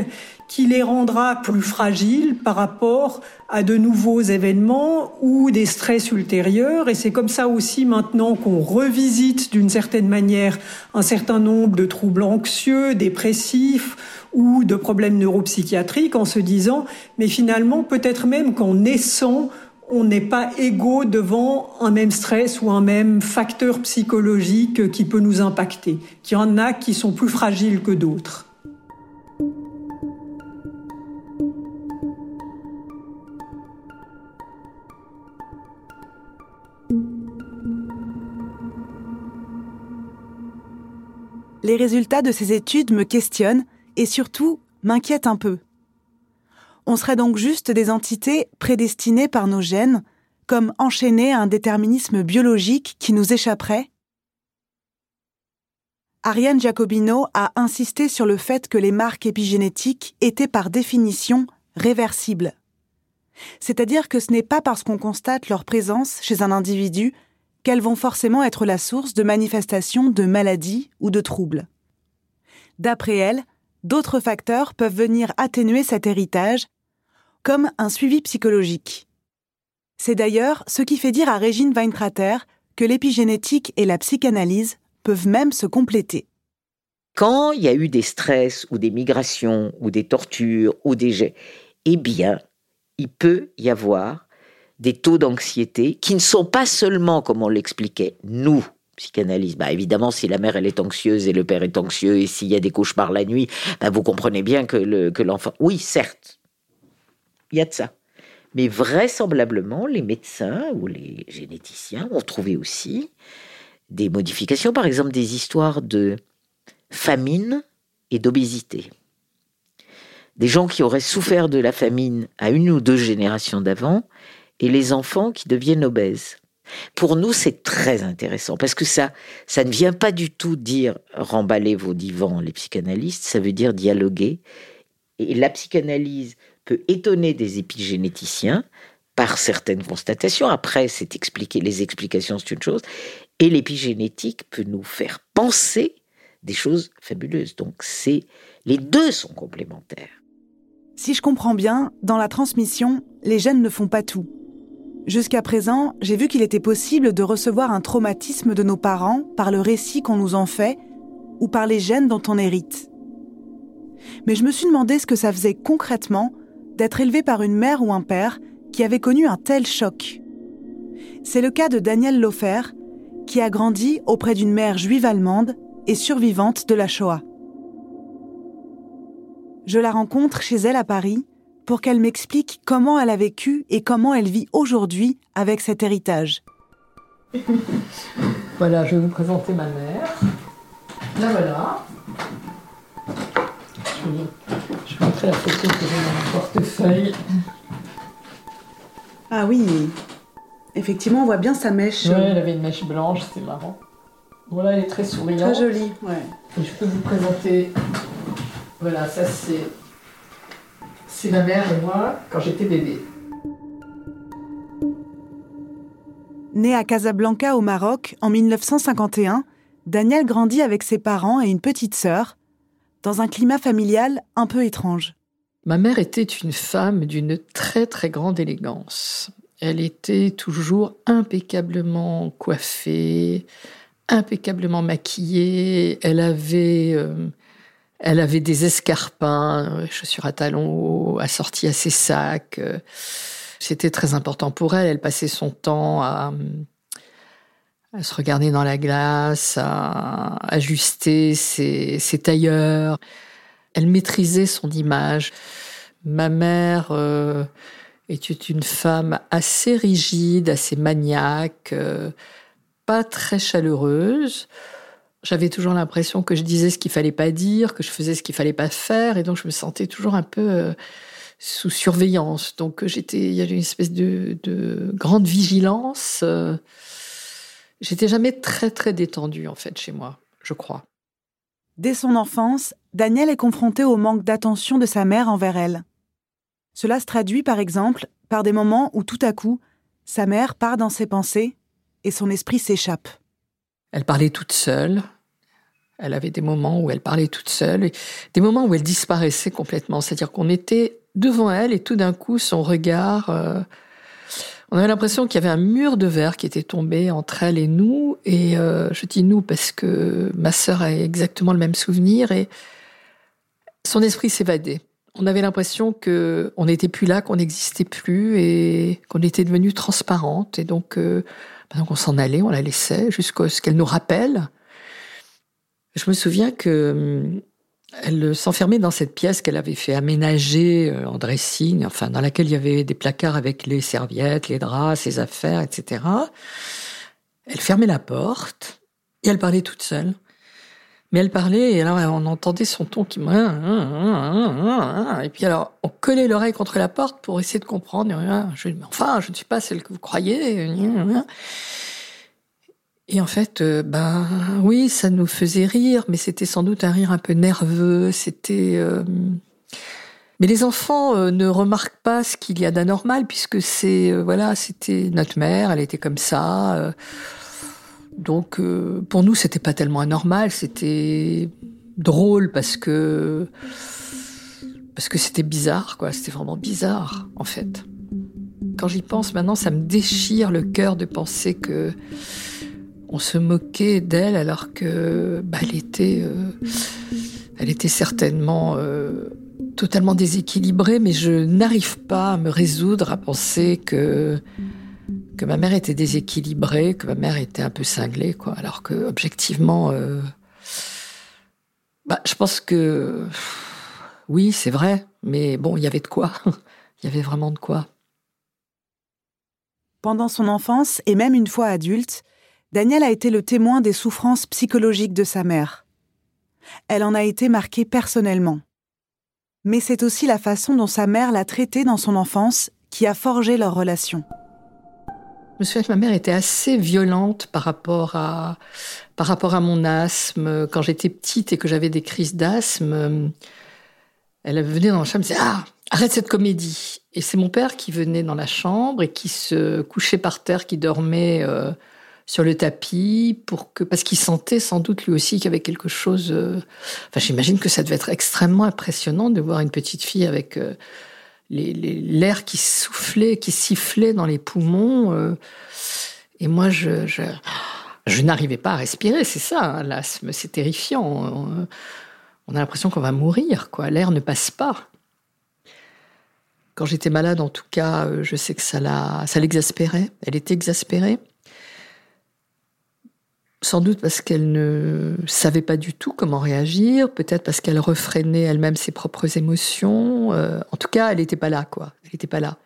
qui les rendra plus fragiles par rapport à de nouveaux événements ou des stress ultérieurs. Et c'est comme ça aussi maintenant qu'on revisite d'une certaine manière un certain nombre de troubles anxieux, dépressifs ou de problèmes neuropsychiatriques en se disant, mais finalement, peut-être même qu'en naissant, on n'est pas égaux devant un même stress ou un même facteur psychologique qui peut nous impacter, qu'il y en a qui sont plus fragiles que d'autres. Les résultats de ces études me questionnent et surtout m'inquiètent un peu. On serait donc juste des entités prédestinées par nos gènes, comme enchaînées à un déterminisme biologique qui nous échapperait? Ariane Giacobino a insisté sur le fait que les marques épigénétiques étaient par définition réversibles. C'est-à-dire que ce n'est pas parce qu'on constate leur présence chez un individu qu'elles vont forcément être la source de manifestations de maladies ou de troubles. D'après elle, d'autres facteurs peuvent venir atténuer cet héritage, comme un suivi psychologique. C'est d'ailleurs ce qui fait dire à Régine Weintrater que l'épigénétique et la psychanalyse peuvent même se compléter. Quand il y a eu des stress ou des migrations ou des tortures ou des jets, eh bien, il peut y avoir des taux d'anxiété qui ne sont pas seulement, comme on l'expliquait, nous, psychanalyse. Bah, évidemment, si la mère elle est anxieuse et le père est anxieux et s'il y a des cauchemars la nuit, bah, vous comprenez bien que, le, que l'enfant... Oui, certes, il y a de ça. Mais vraisemblablement, les médecins ou les généticiens ont trouvé aussi des modifications, par exemple des histoires de famine et d'obésité. Des gens qui auraient souffert de la famine à une ou deux générations d'avant et les enfants qui deviennent obèses. Pour nous, c'est très intéressant parce que ça, ça ne vient pas du tout dire remballer vos divans, les psychanalystes, ça veut dire dialoguer. Et la psychanalyse peut étonner des épigénéticiens par certaines constatations. Après, c'est expliquer, les explications, c'est une chose. Et l'épigénétique peut nous faire penser des choses fabuleuses. Donc, c'est, les deux sont complémentaires. Si je comprends bien, dans la transmission, les gènes ne font pas tout. Jusqu'à présent, j'ai vu qu'il était possible de recevoir un traumatisme de nos parents par le récit qu'on nous en fait ou par les gènes dont on hérite. Mais je me suis demandé ce que ça faisait concrètement d'être élevé par une mère ou un père qui avait connu un tel choc. C'est le cas de Daniel Lofer, qui a grandi auprès d'une mère juive allemande et survivante de la Shoah. Je la rencontre chez elle à Paris pour qu'elle m'explique comment elle a vécu et comment elle vit aujourd'hui avec cet héritage. voilà, je vais vous présenter ma mère. Là voilà. Je vais, je vais montrer la photo que j'ai dans mon portefeuille. Ah oui, effectivement, on voit bien sa mèche. Ouais, elle avait une mèche blanche, c'était marrant. Voilà, elle est très souriante. Très jolie, ouais. Et je peux vous présenter. Voilà, ça c'est c'est ma mère et moi quand j'étais bébé. Né à Casablanca au Maroc en 1951, Daniel grandit avec ses parents et une petite sœur, dans un climat familial un peu étrange. Ma mère était une femme d'une très très grande élégance. Elle était toujours impeccablement coiffée, impeccablement maquillée. Elle avait euh, elle avait des escarpins, euh, chaussures à talons hauts, assortis à ses sacs. Euh, c'était très important pour elle. Elle passait son temps à, se regarder dans la glace, à ajuster ses, tailleurs. Elle maîtrisait son image. Ma mère euh, était une femme assez rigide, assez maniaque, pas très chaleureuse j'avais toujours l'impression que je disais ce qu'il fallait pas dire, que je faisais ce qu'il fallait pas faire, et donc je me sentais toujours un peu euh, sous surveillance. Donc j'étais, il y avait une espèce de, grande vigilance. Euh. j'étais jamais très très détendue en fait chez moi, je crois. Dès son enfance, Daniel est confronté au manque d'attention de sa mère envers elle. Cela se traduit par exemple par des moments où tout à coup, sa mère part dans ses pensées et son esprit s'échappe. Elle parlait toute seule. Elle avait des moments où elle parlait toute seule, et des moments où elle disparaissait complètement. C'est-à-dire qu'on était devant elle et tout d'un coup, son regard, euh, on avait l'impression qu'il y avait un mur de verre qui était tombé entre elle et nous. Et euh, je dis nous parce que ma sœur a exactement le même souvenir et son esprit s'évadait. On avait l'impression que on n'était plus là, qu'on n'existait plus et qu'on était devenu transparente. Et donc, euh, donc on s'en allait, on la laissait jusqu'à ce qu'elle nous rappelle. Je me souviens que hum, elle s'enfermait dans cette pièce qu'elle avait fait aménager euh, en dressing, enfin dans laquelle il y avait des placards avec les serviettes, les draps, ses affaires, etc. Elle fermait la porte et elle parlait toute seule. Mais elle parlait, et alors on entendait son ton qui... Et puis alors, on collait l'oreille contre la porte pour essayer de comprendre. Enfin, je ne suis pas celle que vous croyez. Et en fait, euh, ben oui, ça nous faisait rire, mais c'était sans doute un rire un peu nerveux. C'était... Euh, mais les enfants euh, ne remarquent pas ce qu'il y a d'anormal, puisque c'est... voilà, c'était notre mère, elle était comme ça donc pour nous, c'était pas tellement anormal, c'était drôle parce que parce que c'était bizarre, quoi. C'était vraiment bizarre, en fait. Quand j'y pense maintenant, ça me déchire le cœur de penser que on se moquait d'elle alors que bah, elle était, euh, certainement euh, totalement déséquilibrée, mais je n'arrive pas à me résoudre à penser que que ma mère était déséquilibrée, que ma mère était un peu cinglée, quoi. Alors que objectivement, euh, bah, je pense que oui, c'est vrai, mais bon, il y avait de quoi. Il y avait vraiment de quoi. Pendant son enfance et même une fois adulte, Daniel a été le témoin des souffrances psychologiques de sa mère. Elle en a été marquée personnellement. Mais c'est aussi la façon dont sa mère l'a traitée dans son enfance qui a forgé leur relation. Je me souviens que ma mère était assez violente par rapport à, par rapport à mon asthme. Quand j'étais petite et que j'avais des crises d'asthme, elle venait dans la chambre et disait Ah, arrête cette comédie. Et c'est mon père qui venait dans la chambre et qui se couchait par terre, qui dormait euh, sur le tapis pour que, parce qu'il sentait sans doute lui aussi qu'il y avait quelque chose. Euh, enfin, j'imagine que ça devait être extrêmement impressionnant de voir une petite fille avec euh, l'air qui soufflait, qui sifflait dans les poumons. et moi, je, je, n'arrivais pas à respirer. C'est ça, hein, l'asthme, c'est terrifiant. On a l'impression qu'on va mourir, quoi. L'air ne passe pas. Quand j'étais malade, en tout cas, euh, je sais que ça l'exaspérait. Elle était exaspérée. Sans doute parce qu'elle ne savait pas du tout comment réagir, peut-être parce qu'elle refrénait elle-même ses propres émotions. Euh, en tout cas, elle n'était pas là, quoi. Elle n'était pas là.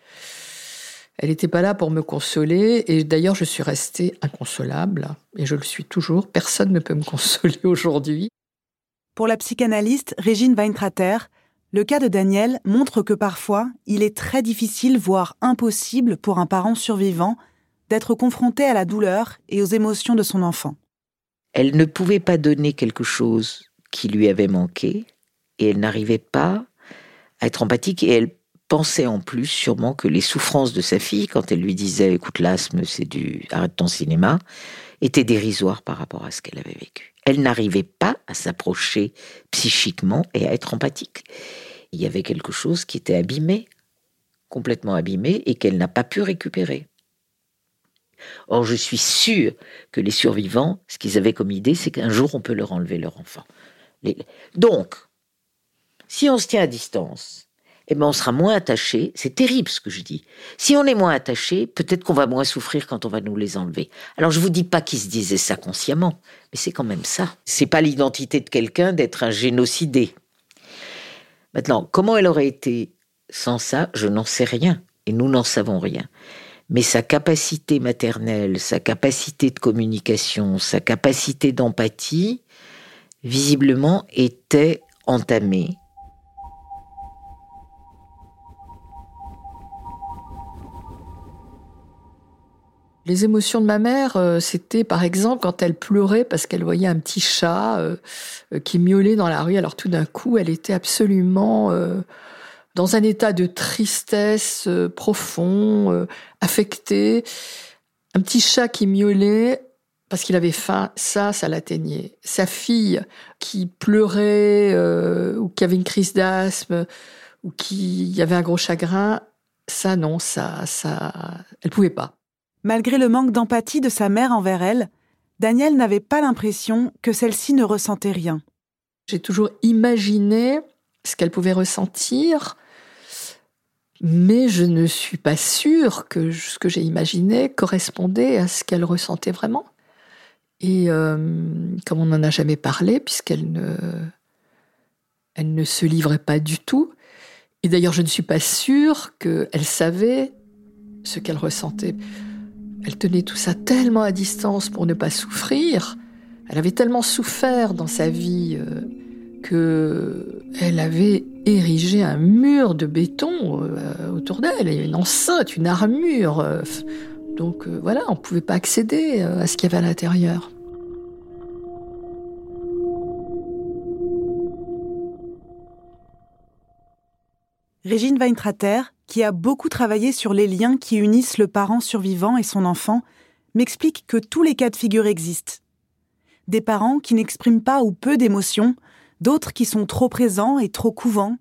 Elle n'était pas là pour me consoler. Et d'ailleurs, je suis restée inconsolable. Et je le suis toujours. Personne ne peut me consoler aujourd'hui. Pour la psychanalyste Régine Weintrater, le cas de Daniel montre que parfois, il est très difficile, voire impossible pour un parent survivant d'être confronté à la douleur et aux émotions de son enfant. Elle ne pouvait pas donner quelque chose qui lui avait manqué et elle n'arrivait pas à être empathique et elle pensait en plus sûrement que les souffrances de sa fille, quand elle lui disait écoute l'asthme c'est du arrête ton cinéma, étaient dérisoires par rapport à ce qu'elle avait vécu. Elle n'arrivait pas à s'approcher psychiquement et à être empathique. Il y avait quelque chose qui était abîmé, complètement abîmé, et qu'elle n'a pas pu récupérer. Or, je suis sûre que les survivants, ce qu'ils avaient comme idée, c'est qu'un jour on peut leur enlever leur enfant. Donc, si on se tient à distance, eh ben on sera moins attaché. C'est terrible ce que je dis. Si on est moins attaché, peut-être qu'on va moins souffrir quand on va nous les enlever. Alors je vous dis pas qu'ils se disaient ça consciemment, mais c'est quand même ça. C'est pas l'identité de quelqu'un d'être un génocidé. Maintenant, comment elle aurait été sans ça, je n'en sais rien, et nous n'en savons rien. Mais sa capacité maternelle, sa capacité de communication, sa capacité d'empathie, visiblement, était entamée Les émotions de ma mère, euh, c'était par exemple quand elle pleurait parce qu'elle voyait un petit chat euh, euh, qui miaulait dans la rue. Alors tout d'un coup, elle était absolument dans un état de tristesse profond, affecté. Un petit chat qui miaulait parce qu'il avait faim, ça, ça l'atteignait. Sa fille qui pleurait ou qui avait une crise d'asthme ou qui avait un gros chagrin, ça non, ça, ça, elle pouvait pas. Malgré le manque d'empathie de sa mère envers elle, Daniel n'avait pas l'impression que celle-ci ne ressentait rien. J'ai toujours imaginé ce qu'elle pouvait ressentir, mais je ne suis pas sûre que ce que j'ai imaginé correspondait à ce qu'elle ressentait vraiment. Et euh, comme on n'en a jamais parlé, puisqu'elle ne, elle ne se livrait pas du tout, et d'ailleurs je ne suis pas sûre qu'elle savait ce qu'elle ressentait. Elle tenait tout ça tellement à distance pour ne pas souffrir. Elle avait tellement souffert dans sa vie euh, que elle avait érigé un mur de béton euh, autour d'elle, une enceinte, une armure. Euh, donc voilà, on ne pouvait pas accéder à ce qu'il y avait à l'intérieur. Régine Weintrater, qui a beaucoup travaillé sur les liens qui unissent le parent survivant et son enfant, m'explique que tous les cas de figure existent. Des parents qui n'expriment pas ou peu d'émotions, d'autres qui sont trop présents et trop couvants,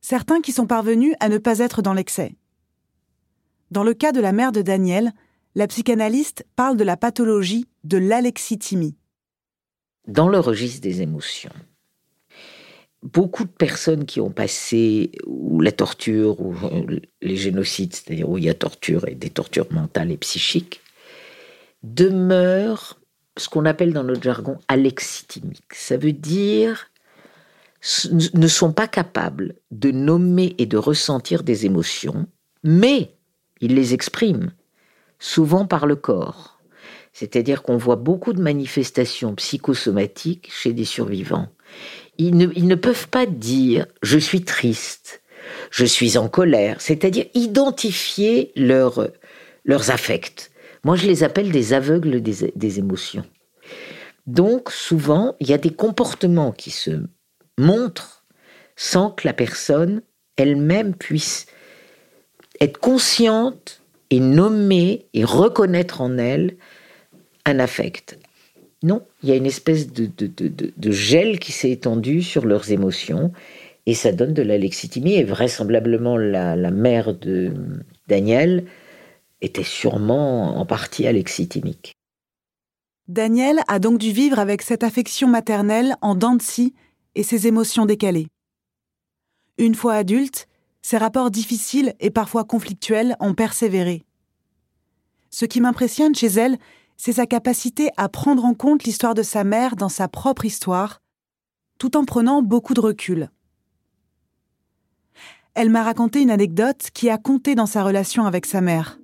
certains qui sont parvenus à ne pas être dans l'excès. Dans le cas de la mère de Daniel, la psychanalyste parle de la pathologie de l'alexithymie. Dans le registre des émotions, beaucoup de personnes qui ont passé ou la torture ou euh, les génocides, c'est-à-dire où il y a torture et des tortures mentales et psychiques, demeurent ce qu'on appelle dans notre jargon alexithymiques. Ça veut dire ne sont pas capables de nommer et de ressentir des émotions, mais ils les expriment, souvent par le corps. C'est-à-dire qu'on voit beaucoup de manifestations psychosomatiques chez des survivants ils ne, peuvent pas dire je suis triste, je suis en colère, c'est-à-dire identifier leur, leurs affects. Moi, je les appelle des aveugles des, émotions. Donc, souvent, il y a des comportements qui se montrent sans que la personne elle-même puisse être consciente et nommer et reconnaître en elle un affect. Non, il y a une espèce de, gel qui s'est étendu sur leurs émotions et ça donne de la lexithymie. Et vraisemblablement, la, la mère de Daniel était sûrement en partie alexithymique. Daniel a donc dû vivre avec cette affection maternelle en dents de scie et ses émotions décalées. Une fois adulte, ces rapports difficiles et parfois conflictuels ont persévéré. Ce qui m'impressionne chez elle, c'est sa capacité à prendre en compte l'histoire de sa mère dans sa propre histoire, tout en prenant beaucoup de recul. Elle m'a raconté une anecdote qui a compté dans sa relation avec sa mère.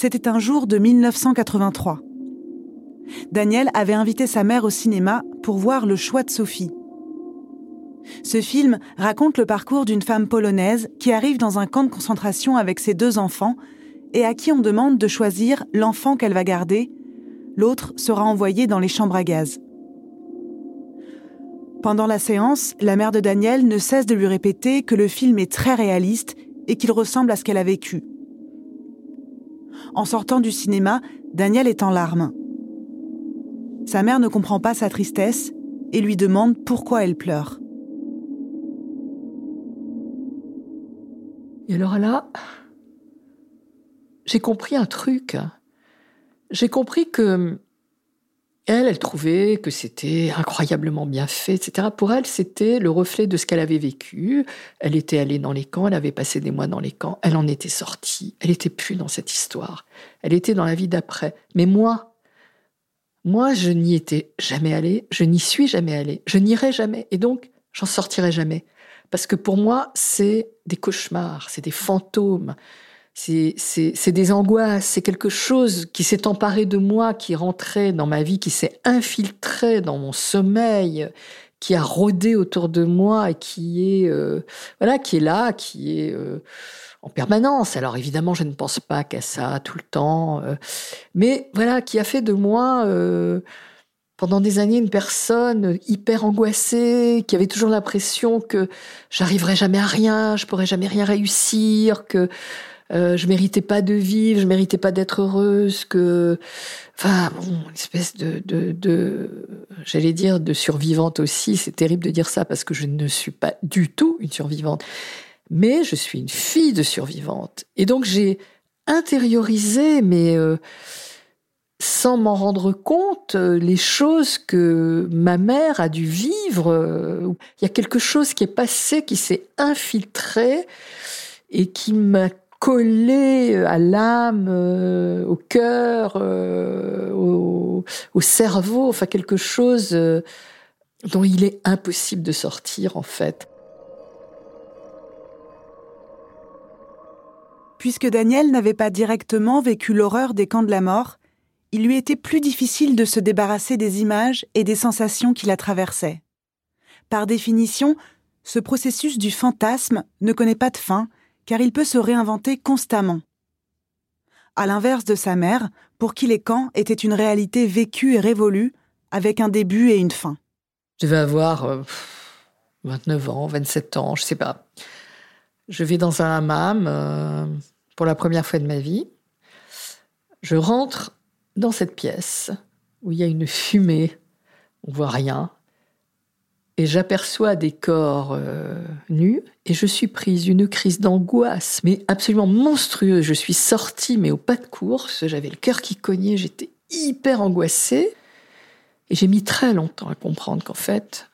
C'était un jour de 1983. Daniel avait invité sa mère au cinéma pour voir Le choix de Sophie. Ce film raconte le parcours d'une femme polonaise qui arrive dans un camp de concentration avec ses deux enfants et à qui on demande de choisir l'enfant qu'elle va garder, l'autre sera envoyé dans les chambres à gaz. Pendant la séance, la mère de Daniel ne cesse de lui répéter que le film est très réaliste et qu'il ressemble à ce qu'elle a vécu. En sortant du cinéma, Daniel est en larmes. Sa mère ne comprend pas sa tristesse et lui demande pourquoi elle pleure. Et alors là, j'ai compris un truc. J'ai compris que elle, elle trouvait que c'était incroyablement bien fait, etc. Pour elle, c'était le reflet de ce qu'elle avait vécu. Elle était allée dans les camps, elle avait passé des mois dans les camps, elle en était sortie. Elle n'était plus dans cette histoire. Elle était dans la vie d'après. Mais moi, moi, je n'y étais jamais allée, je n'y suis jamais allée, je n'irai jamais. Et donc, j'en sortirai jamais. Parce que pour moi, c'est des cauchemars, c'est des fantômes, c'est des angoisses, c'est quelque chose qui s'est emparé de moi, qui rentrait dans ma vie, qui s'est infiltré dans mon sommeil, qui a rôdé autour de moi et qui est euh, voilà, qui est là, qui est euh, en permanence. Alors évidemment, je ne pense pas qu'à ça tout le temps, euh, mais voilà, qui a fait de moi pendant des années une personne hyper angoissée, qui avait toujours l'impression que j'arriverais jamais à rien, je pourrais jamais rien réussir, que euh, je méritais pas de vivre, je méritais pas d'être heureuse, que, enfin, bon, une espèce de, j'allais dire, de survivante aussi. C'est terrible de dire ça parce que je ne suis pas du tout une survivante, mais je suis une fille de survivante. Et donc j'ai intériorisé, mais euh, sans m'en rendre compte, euh, les choses que ma mère a dû vivre. Il y a quelque chose qui est passé, qui s'est infiltré et qui m'a collé euh, à l'âme, euh, au cœur, euh, au, cerveau, enfin quelque chose dont il est impossible de sortir en fait. Puisque Daniel n'avait pas directement vécu l'horreur des camps de la mort, il lui était plus difficile de se débarrasser des images et des sensations qui la traversaient. Par définition, ce processus du fantasme ne connaît pas de fin car il peut se réinventer constamment. À l'inverse de sa mère, pour qui les camps étaient une réalité vécue et révolue, avec un début et une fin. Je vais avoir 29 euh, ans, 27 ans, je sais pas. Je vais dans un hammam euh, pour la première fois de ma vie. Je rentre dans cette pièce où il y a une fumée, on voit rien, et j'aperçois des corps euh, nus et je suis prise d'une crise d'angoisse, mais absolument monstrueuse. Je suis sortie, mais au pas de course, j'avais le cœur qui cognait, j'étais hyper angoissée. Et j'ai mis très longtemps à comprendre qu'en fait,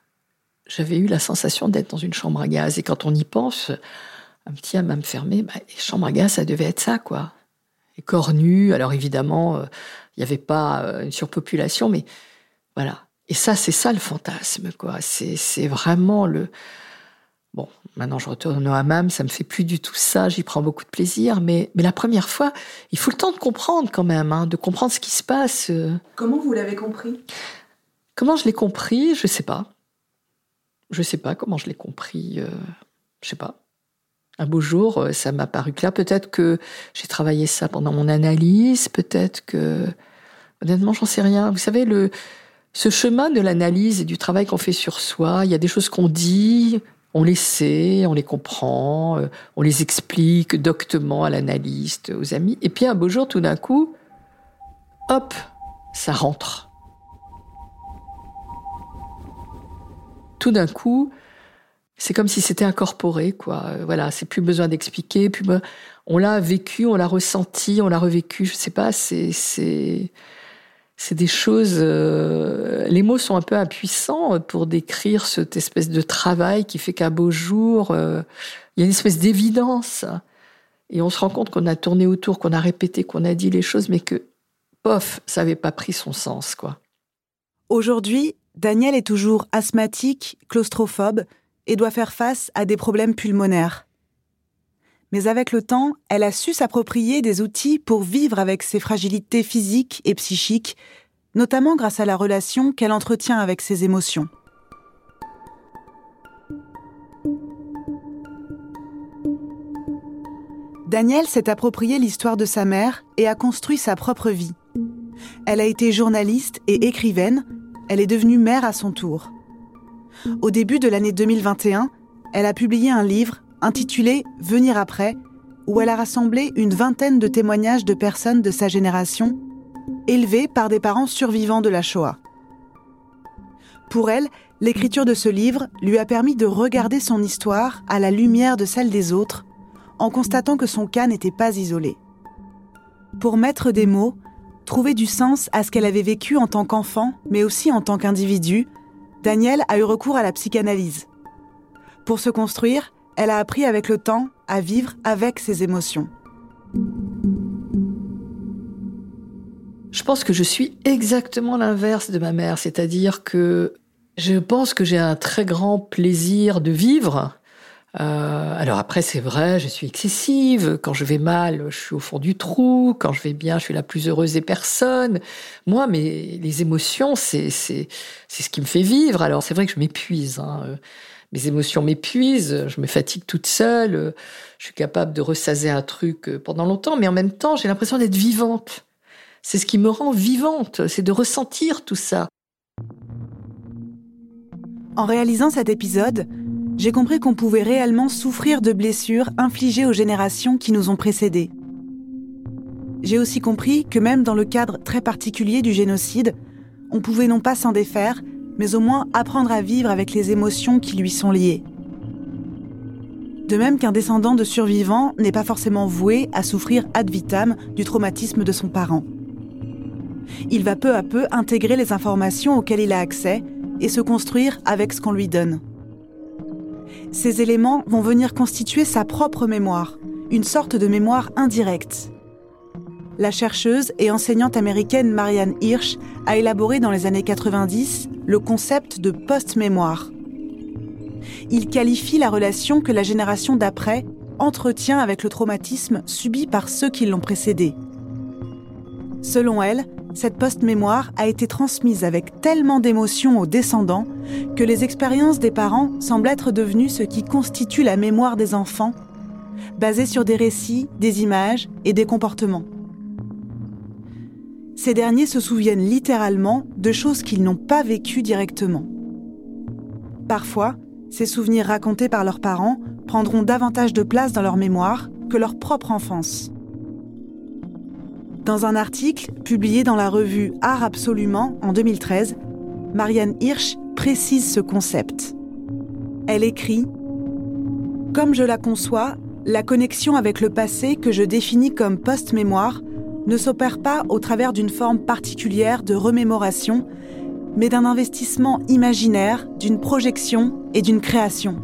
j'avais eu la sensation d'être dans une chambre à gaz. Et quand on y pense, un petit me fermé, bah, les chambres à gaz, ça devait être ça, quoi. Les corps nus, alors évidemment, euh, il n'y avait pas euh, une surpopulation, mais voilà. Et ça, c'est ça le fantasme, quoi. C'est vraiment le. Bon, maintenant je retourne au hammam, ça me fait plus du tout ça, j'y prends beaucoup de plaisir, mais, mais la première fois, il faut le temps de comprendre quand même, hein, de comprendre ce qui se passe. Comment vous l'avez compris? Comment je l'ai compris? Je sais pas. Je sais pas comment je l'ai compris. Euh, je sais pas. Un beau jour, euh, ça m'a paru clair. Peut-être que j'ai travaillé ça pendant mon analyse, peut-être que... Honnêtement, j'en sais rien. Vous savez, le, ce chemin de l'analyse et du travail qu'on fait sur soi, il y a des choses qu'on dit, on les sait, on les comprend, euh, on les explique doctement à l'analyste, aux amis. Et puis un beau jour, tout d'un coup, hop, ça rentre. Tout d'un coup, c'est comme si c'était incorporé, quoi. Euh, voilà, c'est plus besoin d'expliquer, on l'a vécu, on l'a ressenti, on l'a revécu. Je sais pas, c'est c'est des choses. Euh, les mots sont un peu impuissants pour décrire cette espèce de travail qui fait qu'un beau jour, euh, il y a une espèce d'évidence. Et on se rend compte qu'on a tourné autour, qu'on a répété, qu'on a dit les choses, mais que, pof, ça n'avait pas pris son sens, quoi. Aujourd'hui, Daniel est toujours asthmatique, claustrophobe et doit faire face à des problèmes pulmonaires. Mais avec le temps, elle a su s'approprier des outils pour vivre avec ses fragilités physiques et psychiques, notamment grâce à la relation qu'elle entretient avec ses émotions. Danielle s'est approprié l'histoire de sa mère et a construit sa propre vie. Elle a été journaliste et écrivaine, elle est devenue mère à son tour. Au début de l'année 2021, elle a publié un livre intitulé Venir après, où elle a rassemblé une vingtaine de témoignages de personnes de sa génération, élevées par des parents survivants de la Shoah. Pour elle, l'écriture de ce livre lui a permis de regarder son histoire à la lumière de celle des autres, en constatant que son cas n'était pas isolé. Pour mettre des mots, trouver du sens à ce qu'elle avait vécu en tant qu'enfant, mais aussi en tant qu'individu, Daniel a eu recours à la psychanalyse. Pour se construire, elle a appris avec le temps à vivre avec ses émotions. Je pense que je suis exactement l'inverse de ma mère, c'est-à-dire que je pense que j'ai un très grand plaisir de vivre. Euh, alors après, c'est vrai, je suis excessive. Quand je vais mal, je suis au fond du trou. Quand je vais bien, je suis la plus heureuse des personnes. Moi, mais les émotions, c'est c'est c'est ce qui me fait vivre. Alors c'est vrai que je m'épuise. Hein mes émotions m'épuisent, je me fatigue toute seule, je suis capable de ressaser un truc pendant longtemps, mais en même temps, j'ai l'impression d'être vivante. C'est ce qui me rend vivante, c'est de ressentir tout ça. En réalisant cet épisode, j'ai compris qu'on pouvait réellement souffrir de blessures infligées aux générations qui nous ont précédées. J'ai aussi compris que même dans le cadre très particulier du génocide, on pouvait non pas s'en défaire, mais au moins apprendre à vivre avec les émotions qui lui sont liées. De même qu'un descendant de survivants n'est pas forcément voué à souffrir ad vitam du traumatisme de son parent. Il va peu à peu intégrer les informations auxquelles il a accès et se construire avec ce qu'on lui donne. Ces éléments vont venir constituer sa propre mémoire, une sorte de mémoire indirecte, la chercheuse et enseignante américaine Marianne Hirsch a élaboré dans les années 90 le concept de post-mémoire. Il qualifie la relation que la génération d'après entretient avec le traumatisme subi par ceux qui l'ont précédé. Selon elle, cette post-mémoire a été transmise avec tellement d'émotions aux descendants que les expériences des parents semblent être devenues ce qui constitue la mémoire des enfants, basée sur des récits, des images et des comportements. Ces derniers se souviennent littéralement de choses qu'ils n'ont pas vécues directement. Parfois, ces souvenirs racontés par leurs parents prendront davantage de place dans leur mémoire que leur propre enfance. Dans un article publié dans la revue Art Absolument en 2013, Marianne Hirsch précise ce concept. Elle écrit Comme je la conçois, la connexion avec le passé que je définis comme post-mémoire ne s'opère pas au travers d'une forme particulière de remémoration, mais d'un investissement imaginaire, d'une projection et d'une création.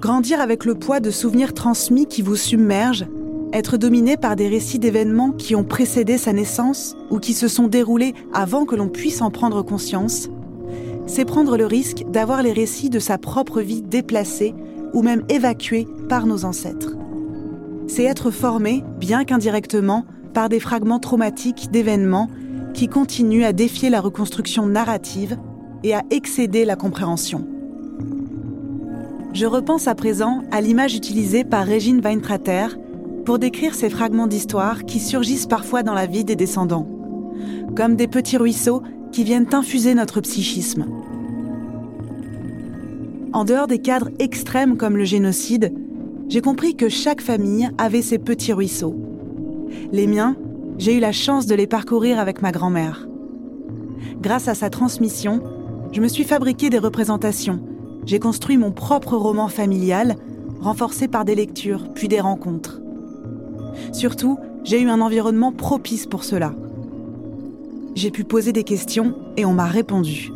Grandir avec le poids de souvenirs transmis qui vous submergent, être dominé par des récits d'événements qui ont précédé sa naissance ou qui se sont déroulés avant que l'on puisse en prendre conscience, c'est prendre le risque d'avoir les récits de sa propre vie déplacés ou même évacués par nos ancêtres. C'est être formé, bien qu'indirectement, par des fragments traumatiques d'événements qui continuent à défier la reconstruction narrative et à excéder la compréhension. je repense à présent à l'image utilisée par Régine Weintrater pour décrire ces fragments d'histoire qui surgissent parfois dans la vie des descendants, comme des petits ruisseaux qui viennent infuser notre psychisme. En dehors des cadres extrêmes comme le génocide, j'ai compris que chaque famille avait ses petits ruisseaux. Les miens, j'ai eu la chance de les parcourir avec ma grand-mère. Grâce à sa transmission, je me suis fabriqué des représentations. J'ai construit mon propre roman familial, renforcé par des lectures, puis des rencontres. Surtout, j'ai eu un environnement propice pour cela. J'ai pu poser des questions et on m'a répondu.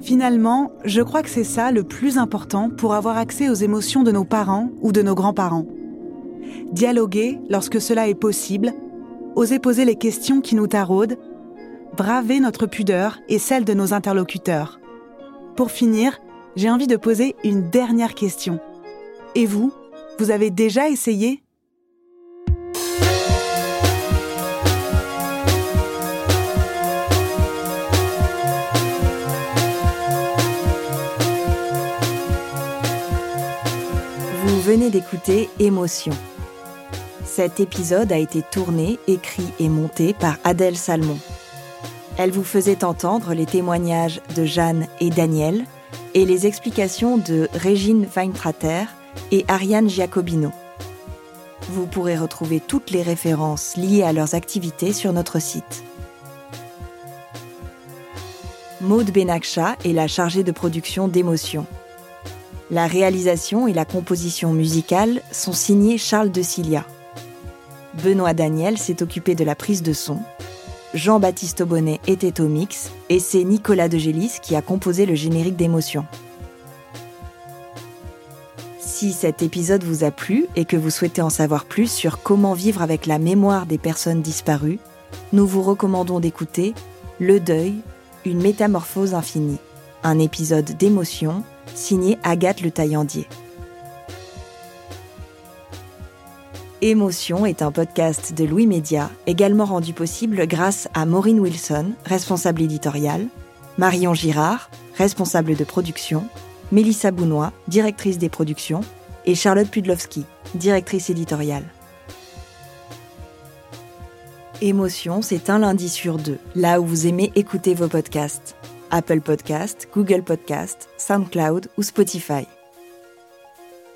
Finalement, je crois que c'est ça le plus important pour avoir accès aux émotions de nos parents ou de nos grands-parents. Dialoguer lorsque cela est possible, oser poser les questions qui nous taraudent, braver notre pudeur et celle de nos interlocuteurs. Pour finir, j'ai envie de poser une dernière question. Et vous, vous avez déjà essayé? Vous venez d'écouter Émotion. Cet épisode a été tourné, écrit et monté par Adèle Salmon. Elle vous faisait entendre les témoignages de Jeanne et Daniel et les explications de Régine Weintrater et Ariane Giacobino. Vous pourrez retrouver toutes les références liées à leurs activités sur notre site. Maude Benakcha est la chargée de production d'Émotion. La réalisation et la composition musicale sont signées Charles de Cilia. Benoît Daniel s'est occupé de la prise de son. Jean-Baptiste Aubonnet était au mix et c'est Nicolas de Gélis qui a composé le générique d'émotion. Si cet épisode vous a plu et que vous souhaitez en savoir plus sur comment vivre avec la mémoire des personnes disparues, nous vous recommandons d'écouter Le deuil, une métamorphose infinie, un épisode d'émotion signé Agathe Le Taillandier. Émotion est un podcast de Louis Média, également rendu possible grâce à Maureen Wilson, responsable éditoriale, Marion Girard, responsable de production, Mélissa Bounois, directrice des productions, et Charlotte Pudlowski, directrice éditoriale. Émotion, c'est un lundi sur deux, là où vous aimez écouter vos podcasts. Apple Podcast, Google Podcast, SoundCloud ou Spotify.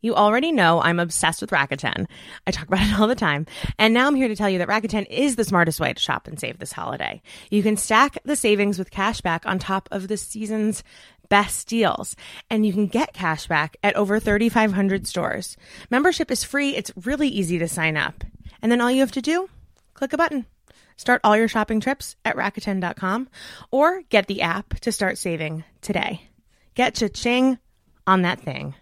You already know I'm obsessed with Rakuten. I talk about it all the time. And now I'm here to tell you that Rakuten is the smartest way to shop and save this holiday. You can stack the savings with cash back on top of the season's best deals. And you can get cash back at over 3,500 stores. Membership is free. It's really easy to sign up. And then all you have to do, click a button. Start all your shopping trips at Rakuten.com or get the app to start saving today. Get cha-ching on that thing.